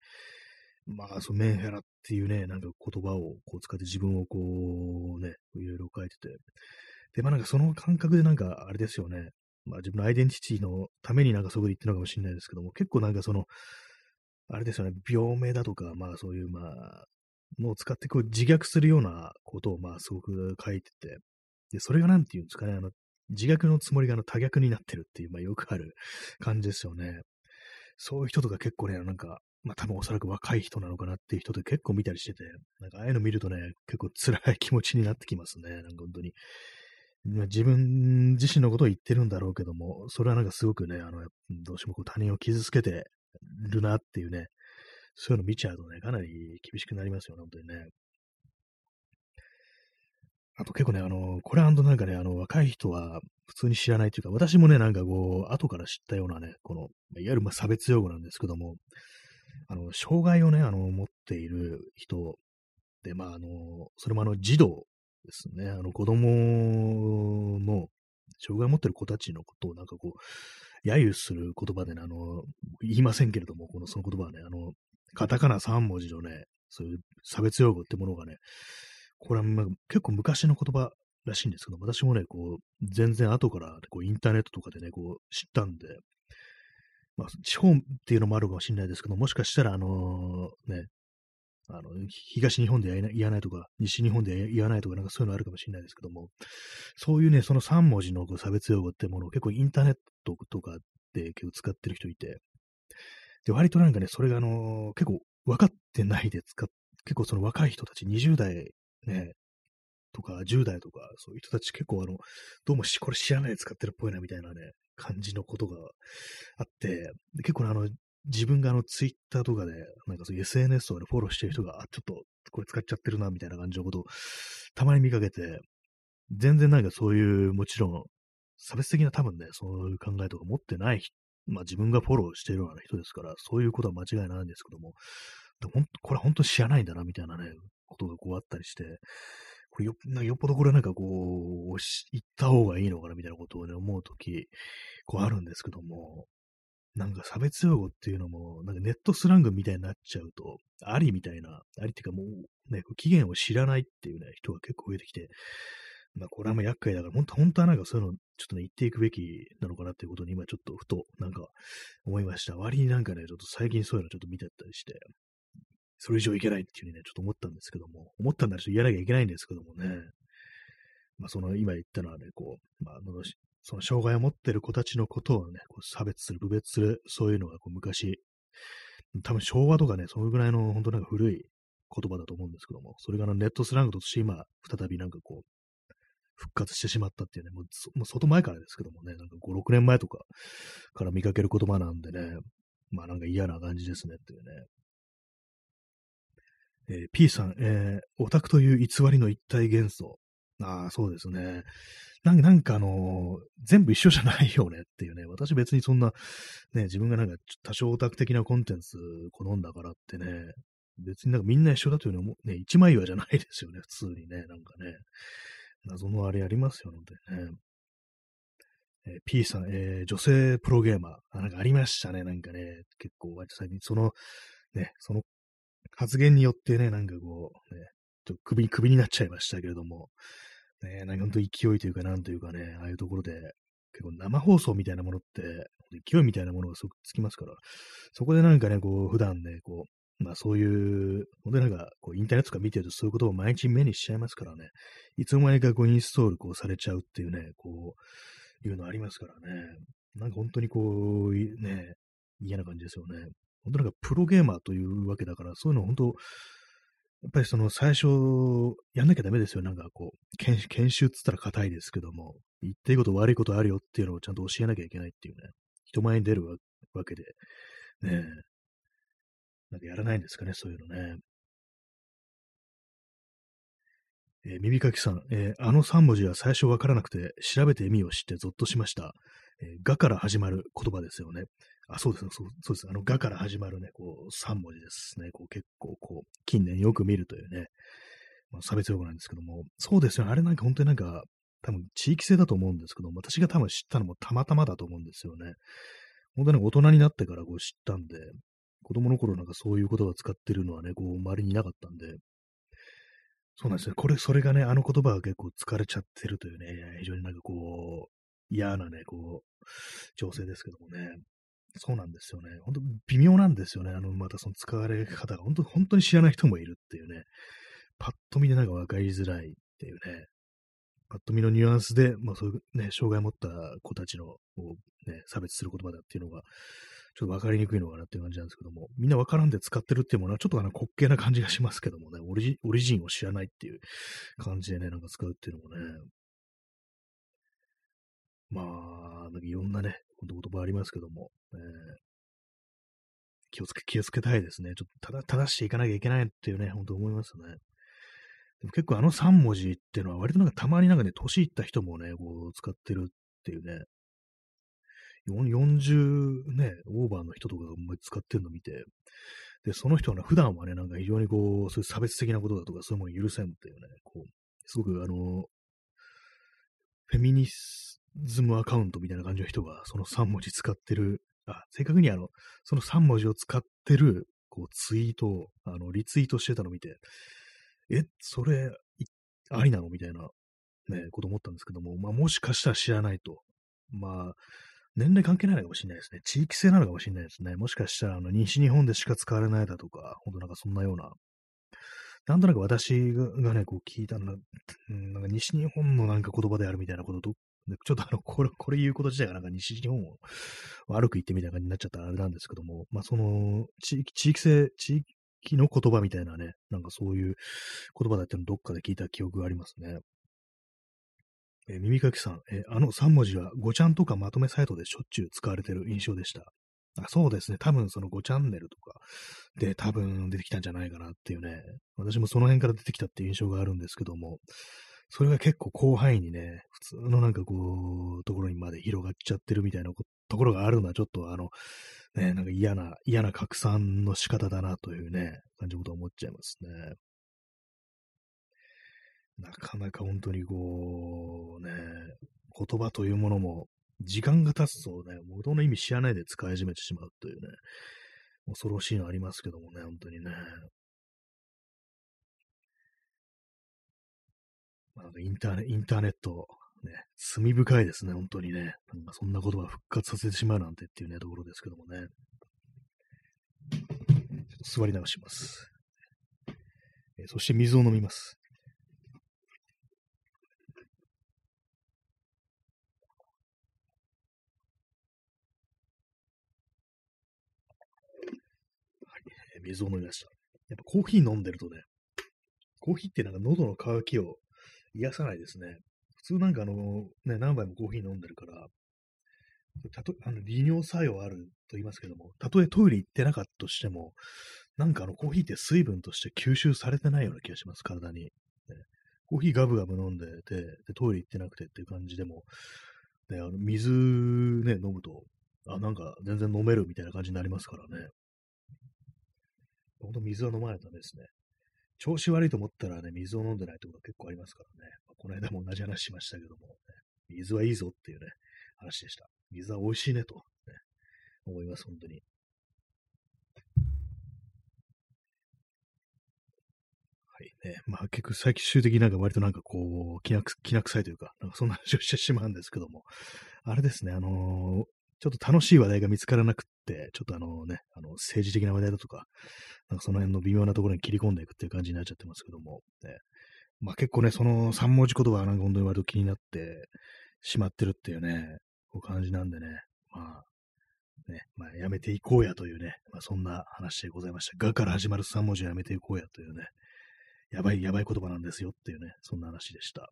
まあ、そう、メンヘラっていうね、なんか言葉をこう使って自分をこうね、いろいろ書いてて。で、まあなんかその感覚でなんかあれですよね。まあ自分のアイデンティティのためになんかそこと言ってるのかもしれないですけども、結構なんかその、あれですよね、病名だとか、まあそういうまあ、のを使ってこう自虐するようなことをまあすごく書いてて、で、それがなんていうんですかね、あの、自虐のつもりがあの多逆になってるっていう、まあよくある感じですよね。そういう人とか結構ね、なんか、まあ多分おそらく若い人なのかなっていう人で結構見たりしてて、なんかああいうの見るとね、結構辛い気持ちになってきますね。なんか本当に。自分自身のことを言ってるんだろうけども、それはなんかすごくね、あの、どうしてもこう他人を傷つけてるなっていうね、そういうの見ちゃうとね、かなり厳しくなりますよね、本当にね。あと結構ね、あの、これなんかね、あの、若い人は普通に知らないというか、私もね、なんかこう、後から知ったようなね、この、いわゆるま差別用語なんですけども、あの、障害をね、あの、持っている人で、まあ、あの、それもあの、児童ですね。あの子供の、障害を持っている子たちのことをなんかこう、揶揄する言葉でね、あの、言いませんけれども、このその言葉はね、あの、カタカナ3文字のね、そういう差別用語ってものがね、これは、結構昔の言葉らしいんですけど、私もね、こう、全然後から、こう、インターネットとかでね、こう、知ったんで、まあ、地方っていうのもあるかもしれないですけど、もしかしたら、あのね、あの、東日本で言わないとか、西日本で言わないとか、なんかそういうのあるかもしれないですけども、そういうね、その3文字のこう差別用語ってものを結構インターネットとかで結構使ってる人いて、で、割となんかね、それがあのー、結構分かってないで使っ、結構その若い人たち、20代ね、とか10代とか、そういう人たち結構あの、どうもこれ知らないで使ってるっぽいなみたいなね、感じのことがあって、結構あの、自分があの、ツイッターとかで、なんかそういう SNS とかでフォローしてる人が、あ、ちょっとこれ使っちゃってるな、みたいな感じのことをたまに見かけて、全然なんかそういう、もちろん、差別的な多分ね、そういう考えとか持ってない、まあ自分がフォローしてるような人ですから、そういうことは間違いないんですけども、ほんこれ本当に知らないんだな、みたいなね、ことがこうあったりして、これよよっぽどこれなんかこう、言った方がいいのかなみたいなことをね、思うとき、こうあるんですけども、なんか差別用語っていうのも、なんかネットスラングみたいになっちゃうと、ありみたいな、ありっていうかもうね、期限を知らないっていうね、人が結構増えてきて、まあこれはもう厄介だから、本当本当はなんかそういうのちょっとね、言っていくべきなのかなっていうことに今ちょっとふとなんか思いました。割になんかね、ちょっと最近そういうのちょっと見てたりして、それ以上いけないっていうふうにね、ちょっと思ったんですけども、思ったんならちょっと言わなきゃいけないんですけどもね、まあその今言ったのはね、こう、まあ、その障害を持ってる子たちのことをね、こう差別する、部別する、そういうのがこう昔、多分昭和とかね、そのぐらいの本当なんか古い言葉だと思うんですけども、それがネットスラングとして今、再びなんかこう、復活してしまったっていうね、もう、もう外前からですけどもね、なんか5、6年前とかから見かける言葉なんでね、まあなんか嫌な感じですねっていうね。えー、P さん、えー、オタクという偽りの一体元素。ああ、そうですね。なんか、なんかあのー、全部一緒じゃないよねっていうね。私別にそんな、ね、自分がなんか多少オタク的なコンテンツ好んだからってね、別になんかみんな一緒だというのも、ね、一枚岩じゃないですよね、普通にね、なんかね。謎のあれありますよ、ね。えー、P さん、えー、女性プロゲーマー。あ、なんかありましたね、なんかね。結構、割と最近、その、ね、その発言によってね、なんかこう、ね、ちょっと首、首になっちゃいましたけれども、ね、なんか本当勢いというか、なんというかね、ああいうところで、結構生放送みたいなものって、勢いみたいなものがすごくつきますから、そこでなんかね、こう、普段ね、こう、まあそういう、本当になんか、こう、インターネットとか見てるとそういうことを毎日目にしちゃいますからね、いつの間にかこう、インストールこうされちゃうっていうね、こう、いうのありますからね、なんか本当にこう、ね、嫌な感じですよね。本当なんかプロゲーマーというわけだから、そういうの本当、やっぱりその最初、やんなきゃダメですよ。なんかこう、研研修っつったら硬いですけども、言っていいこと悪いことあるよっていうのをちゃんと教えなきゃいけないっていうね、人前に出るわけで、ねなんかやらないんですかね、そういうのね。えー、耳かきさん、えー、あの3文字は最初わからなくて、調べて意味を知ってゾッとしました。えー、がから始まる言葉ですよね。あ、そうですね、そうそうです。あの、がから始まるね、こう、3文字ですね。こう、結構、こう、近年よく見るというね、まあ、差別用語なんですけども、そうですよね。あれなんか本当になんか、多分地域性だと思うんですけども、私が多分知ったのもたまたまだと思うんですよね。本当に大人になってからこう知ったんで、子供の頃なんかそういう言葉を使ってるのはね、こう、周りにいなかったんで、そうなんですね。これ、それがね、あの言葉が結構疲れちゃってるというね、非常になんかこう、嫌なね、こう、情勢ですけどもね。そうなんですよね。本当微妙なんですよね。あの、またその使われ方が、本当本当に知らない人もいるっていうね。パッと見でなんか分かりづらいっていうね。パッと見のニュアンスで、まあそういうね、障害を持った子たちの、ね、差別する言葉だっていうのが、ちょっと分かりにくいのかなっていう感じなんですけども、みんな分からんで使ってるっていうものは、ちょっとあの滑稽な感じがしますけどもね、オリジオリジンを知らないっていう感じでね、なんか使うっていうのもね、まあ、なんかいろんなね、ほんと言葉ありますけども、えー、気をつけ、気をつけたいですね。ちょっとただ正していかなきゃいけないっていうね、本当思いますね。でも結構あの3文字っていうのは割となんかたまになんかね、年いった人もね、こう使ってるっていうね、40ね、オーバーの人とかが使ってるの見て、で、その人は普段はね、なんか非常にこう、そういう差別的なことだとか、そういうもの許せんっていうね、こう、すごくあの、フェミニスズームアカウントみたいな感じの人が、その3文字使ってる、あ、正確にあの、その3文字を使ってる、こう、ツイートを、あの、リツイートしてたのを見て、え、それ、ありなのみたいな、ね、こと思ったんですけども、まあ、もしかしたら知らないと。まあ、年齢関係ないのかもしれないですね。地域性なのかもしれないですね。もしかしたら、あの、西日本でしか使われないだとか、ほんとなんかそんなような、なんとなく私がね、こう聞いたのは、なんか西日本のなんか言葉であるみたいなことと、ちょっとあの、これ、これ言うこと自体がなんか西日本を悪く言ってみたいな感じになっちゃったらあれなんですけども、まあその、地域、地域性、地域の言葉みたいなね、なんかそういう言葉だってのどっかで聞いた記憶がありますね。え、耳かきさん、え、あの3文字は5ちゃんとかまとめサイトでしょっちゅう使われてる印象でした。あそうですね。多分その5チャンネルとかで多分出てきたんじゃないかなっていうね。私もその辺から出てきたっていう印象があるんですけども、それが結構広範囲にね、普通のなんかこう、ところにまで広がっちゃってるみたいなところがあるのはちょっとあの、ね、なんか嫌な、嫌な拡散の仕方だなというね、感じのことを思っちゃいますね。なかなか本当にこう、ね、言葉というものも、時間が経つとね、元の意味知らないで使い始めてしまうというね、恐ろしいのありますけどもね、本当にね。なんかインターネインターネット、ね、罪深いですね、本当にね。なんかそんな言葉復活させてしまうなんてっていうね、ところですけどもね。ちょっと座り直します。えそして水を飲みます。はい水を飲みました。やっぱコーヒー飲んでるとね、コーヒーってなんか喉の渇きを癒さないですね。普通なんかあの、ね、何杯もコーヒー飲んでるから、たとあの利尿作用あると言いますけども、たとえトイレ行ってなかったとしても、なんかあのコーヒーって水分として吸収されてないような気がします、体に。ね、コーヒーガブガブ飲んでてで、トイレ行ってなくてっていう感じでも、ね、あの水ね、飲むと、あ、なんか全然飲めるみたいな感じになりますからね。ほんと水は飲まないとダメですね。調子悪いと思ったらね、水を飲んでないってこと結構ありますからね。まあ、この間も同じ話しましたけども、ね、水はいいぞっていうね、話でした。水は美味しいねと、ね、思います、本当に。はいね。まあ結局最終的になんか割となんかこう、きなきな臭いというか、なんかそんな話をしてしまうんですけども、あれですね、あのー、ちょっと楽しい話題が見つからなくって、ちょっとあのね、あの政治的な話題だとか、なんかその辺の微妙なところに切り込んでいくっていう感じになっちゃってますけども、ね、まあ結構ね、その3文字言葉がなんか本当に割と気になってしまってるっていうね、こう感じなんでね、まあ、ね、まあやめていこうやというね、まあそんな話でございました。がから始まる3文字やめていこうやというね、やばいやばい言葉なんですよっていうね、そんな話でした。ね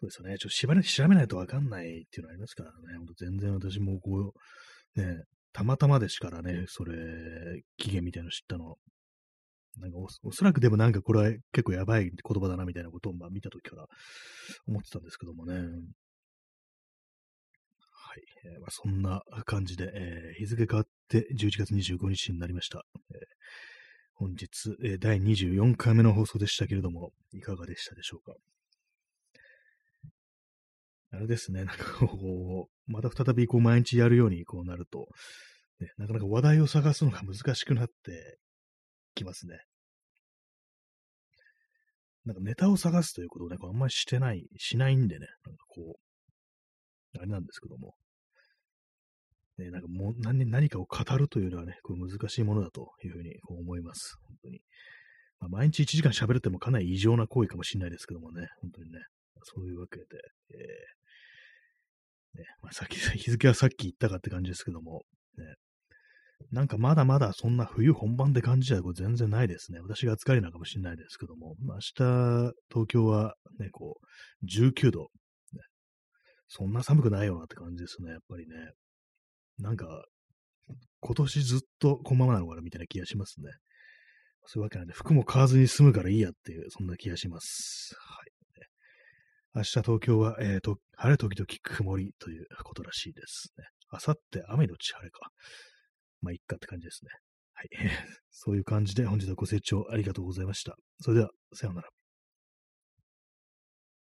そうですよね。ちょっとしばらく調べないとわかんないっていうのありますからね。ほんと全然私もこう、ね、たまたまですからね、それ、期限みたいなの知ったの。なんかおそらくでもなんかこれは結構やばい言葉だなみたいなことをまあ見たときから思ってたんですけどもね。はい。えー、まあ、そんな感じで、えー、日付変わって11月25日になりました。えー、本日、え、第24回目の放送でしたけれども、いかがでしたでしょうか？あれですね、なんかこう、また再びこう毎日やるようにこうなると、ね、なかなか話題を探すのが難しくなってきますね。なんかネタを探すということをね、こうあんまりしてない、しないんでね、なんかこう、あれなんですけども、ね、なんかもう何何かを語るというのはね、これ難しいものだというふうにこう思います。本当に。まあ、毎日1時間喋るってもかなり異常な行為かもしれないですけどもね、本当にね。そういうわけで、えー、ね、まあ、さっき、日付はさっき言ったかって感じですけども、ね、なんかまだまだそんな冬本番って感じじゃ全然ないですね。私が疲れなのかもしれないですけども、あ、明日、東京はね、こう、19度、ね、そんな寒くないよなって感じですね、やっぱりね。なんか、今年ずっとこのままなのかなみたいな気がしますね。そういうわけなんで、服も買わずに済むからいいやっていう、そんな気がします。はい。明日東京は、えーと、晴れ時々曇りということらしいですね。明後日雨のち晴れか。まあ、いっかって感じですね。はい。そういう感じで本日はご清聴ありがとうございました。それでは、さようなら。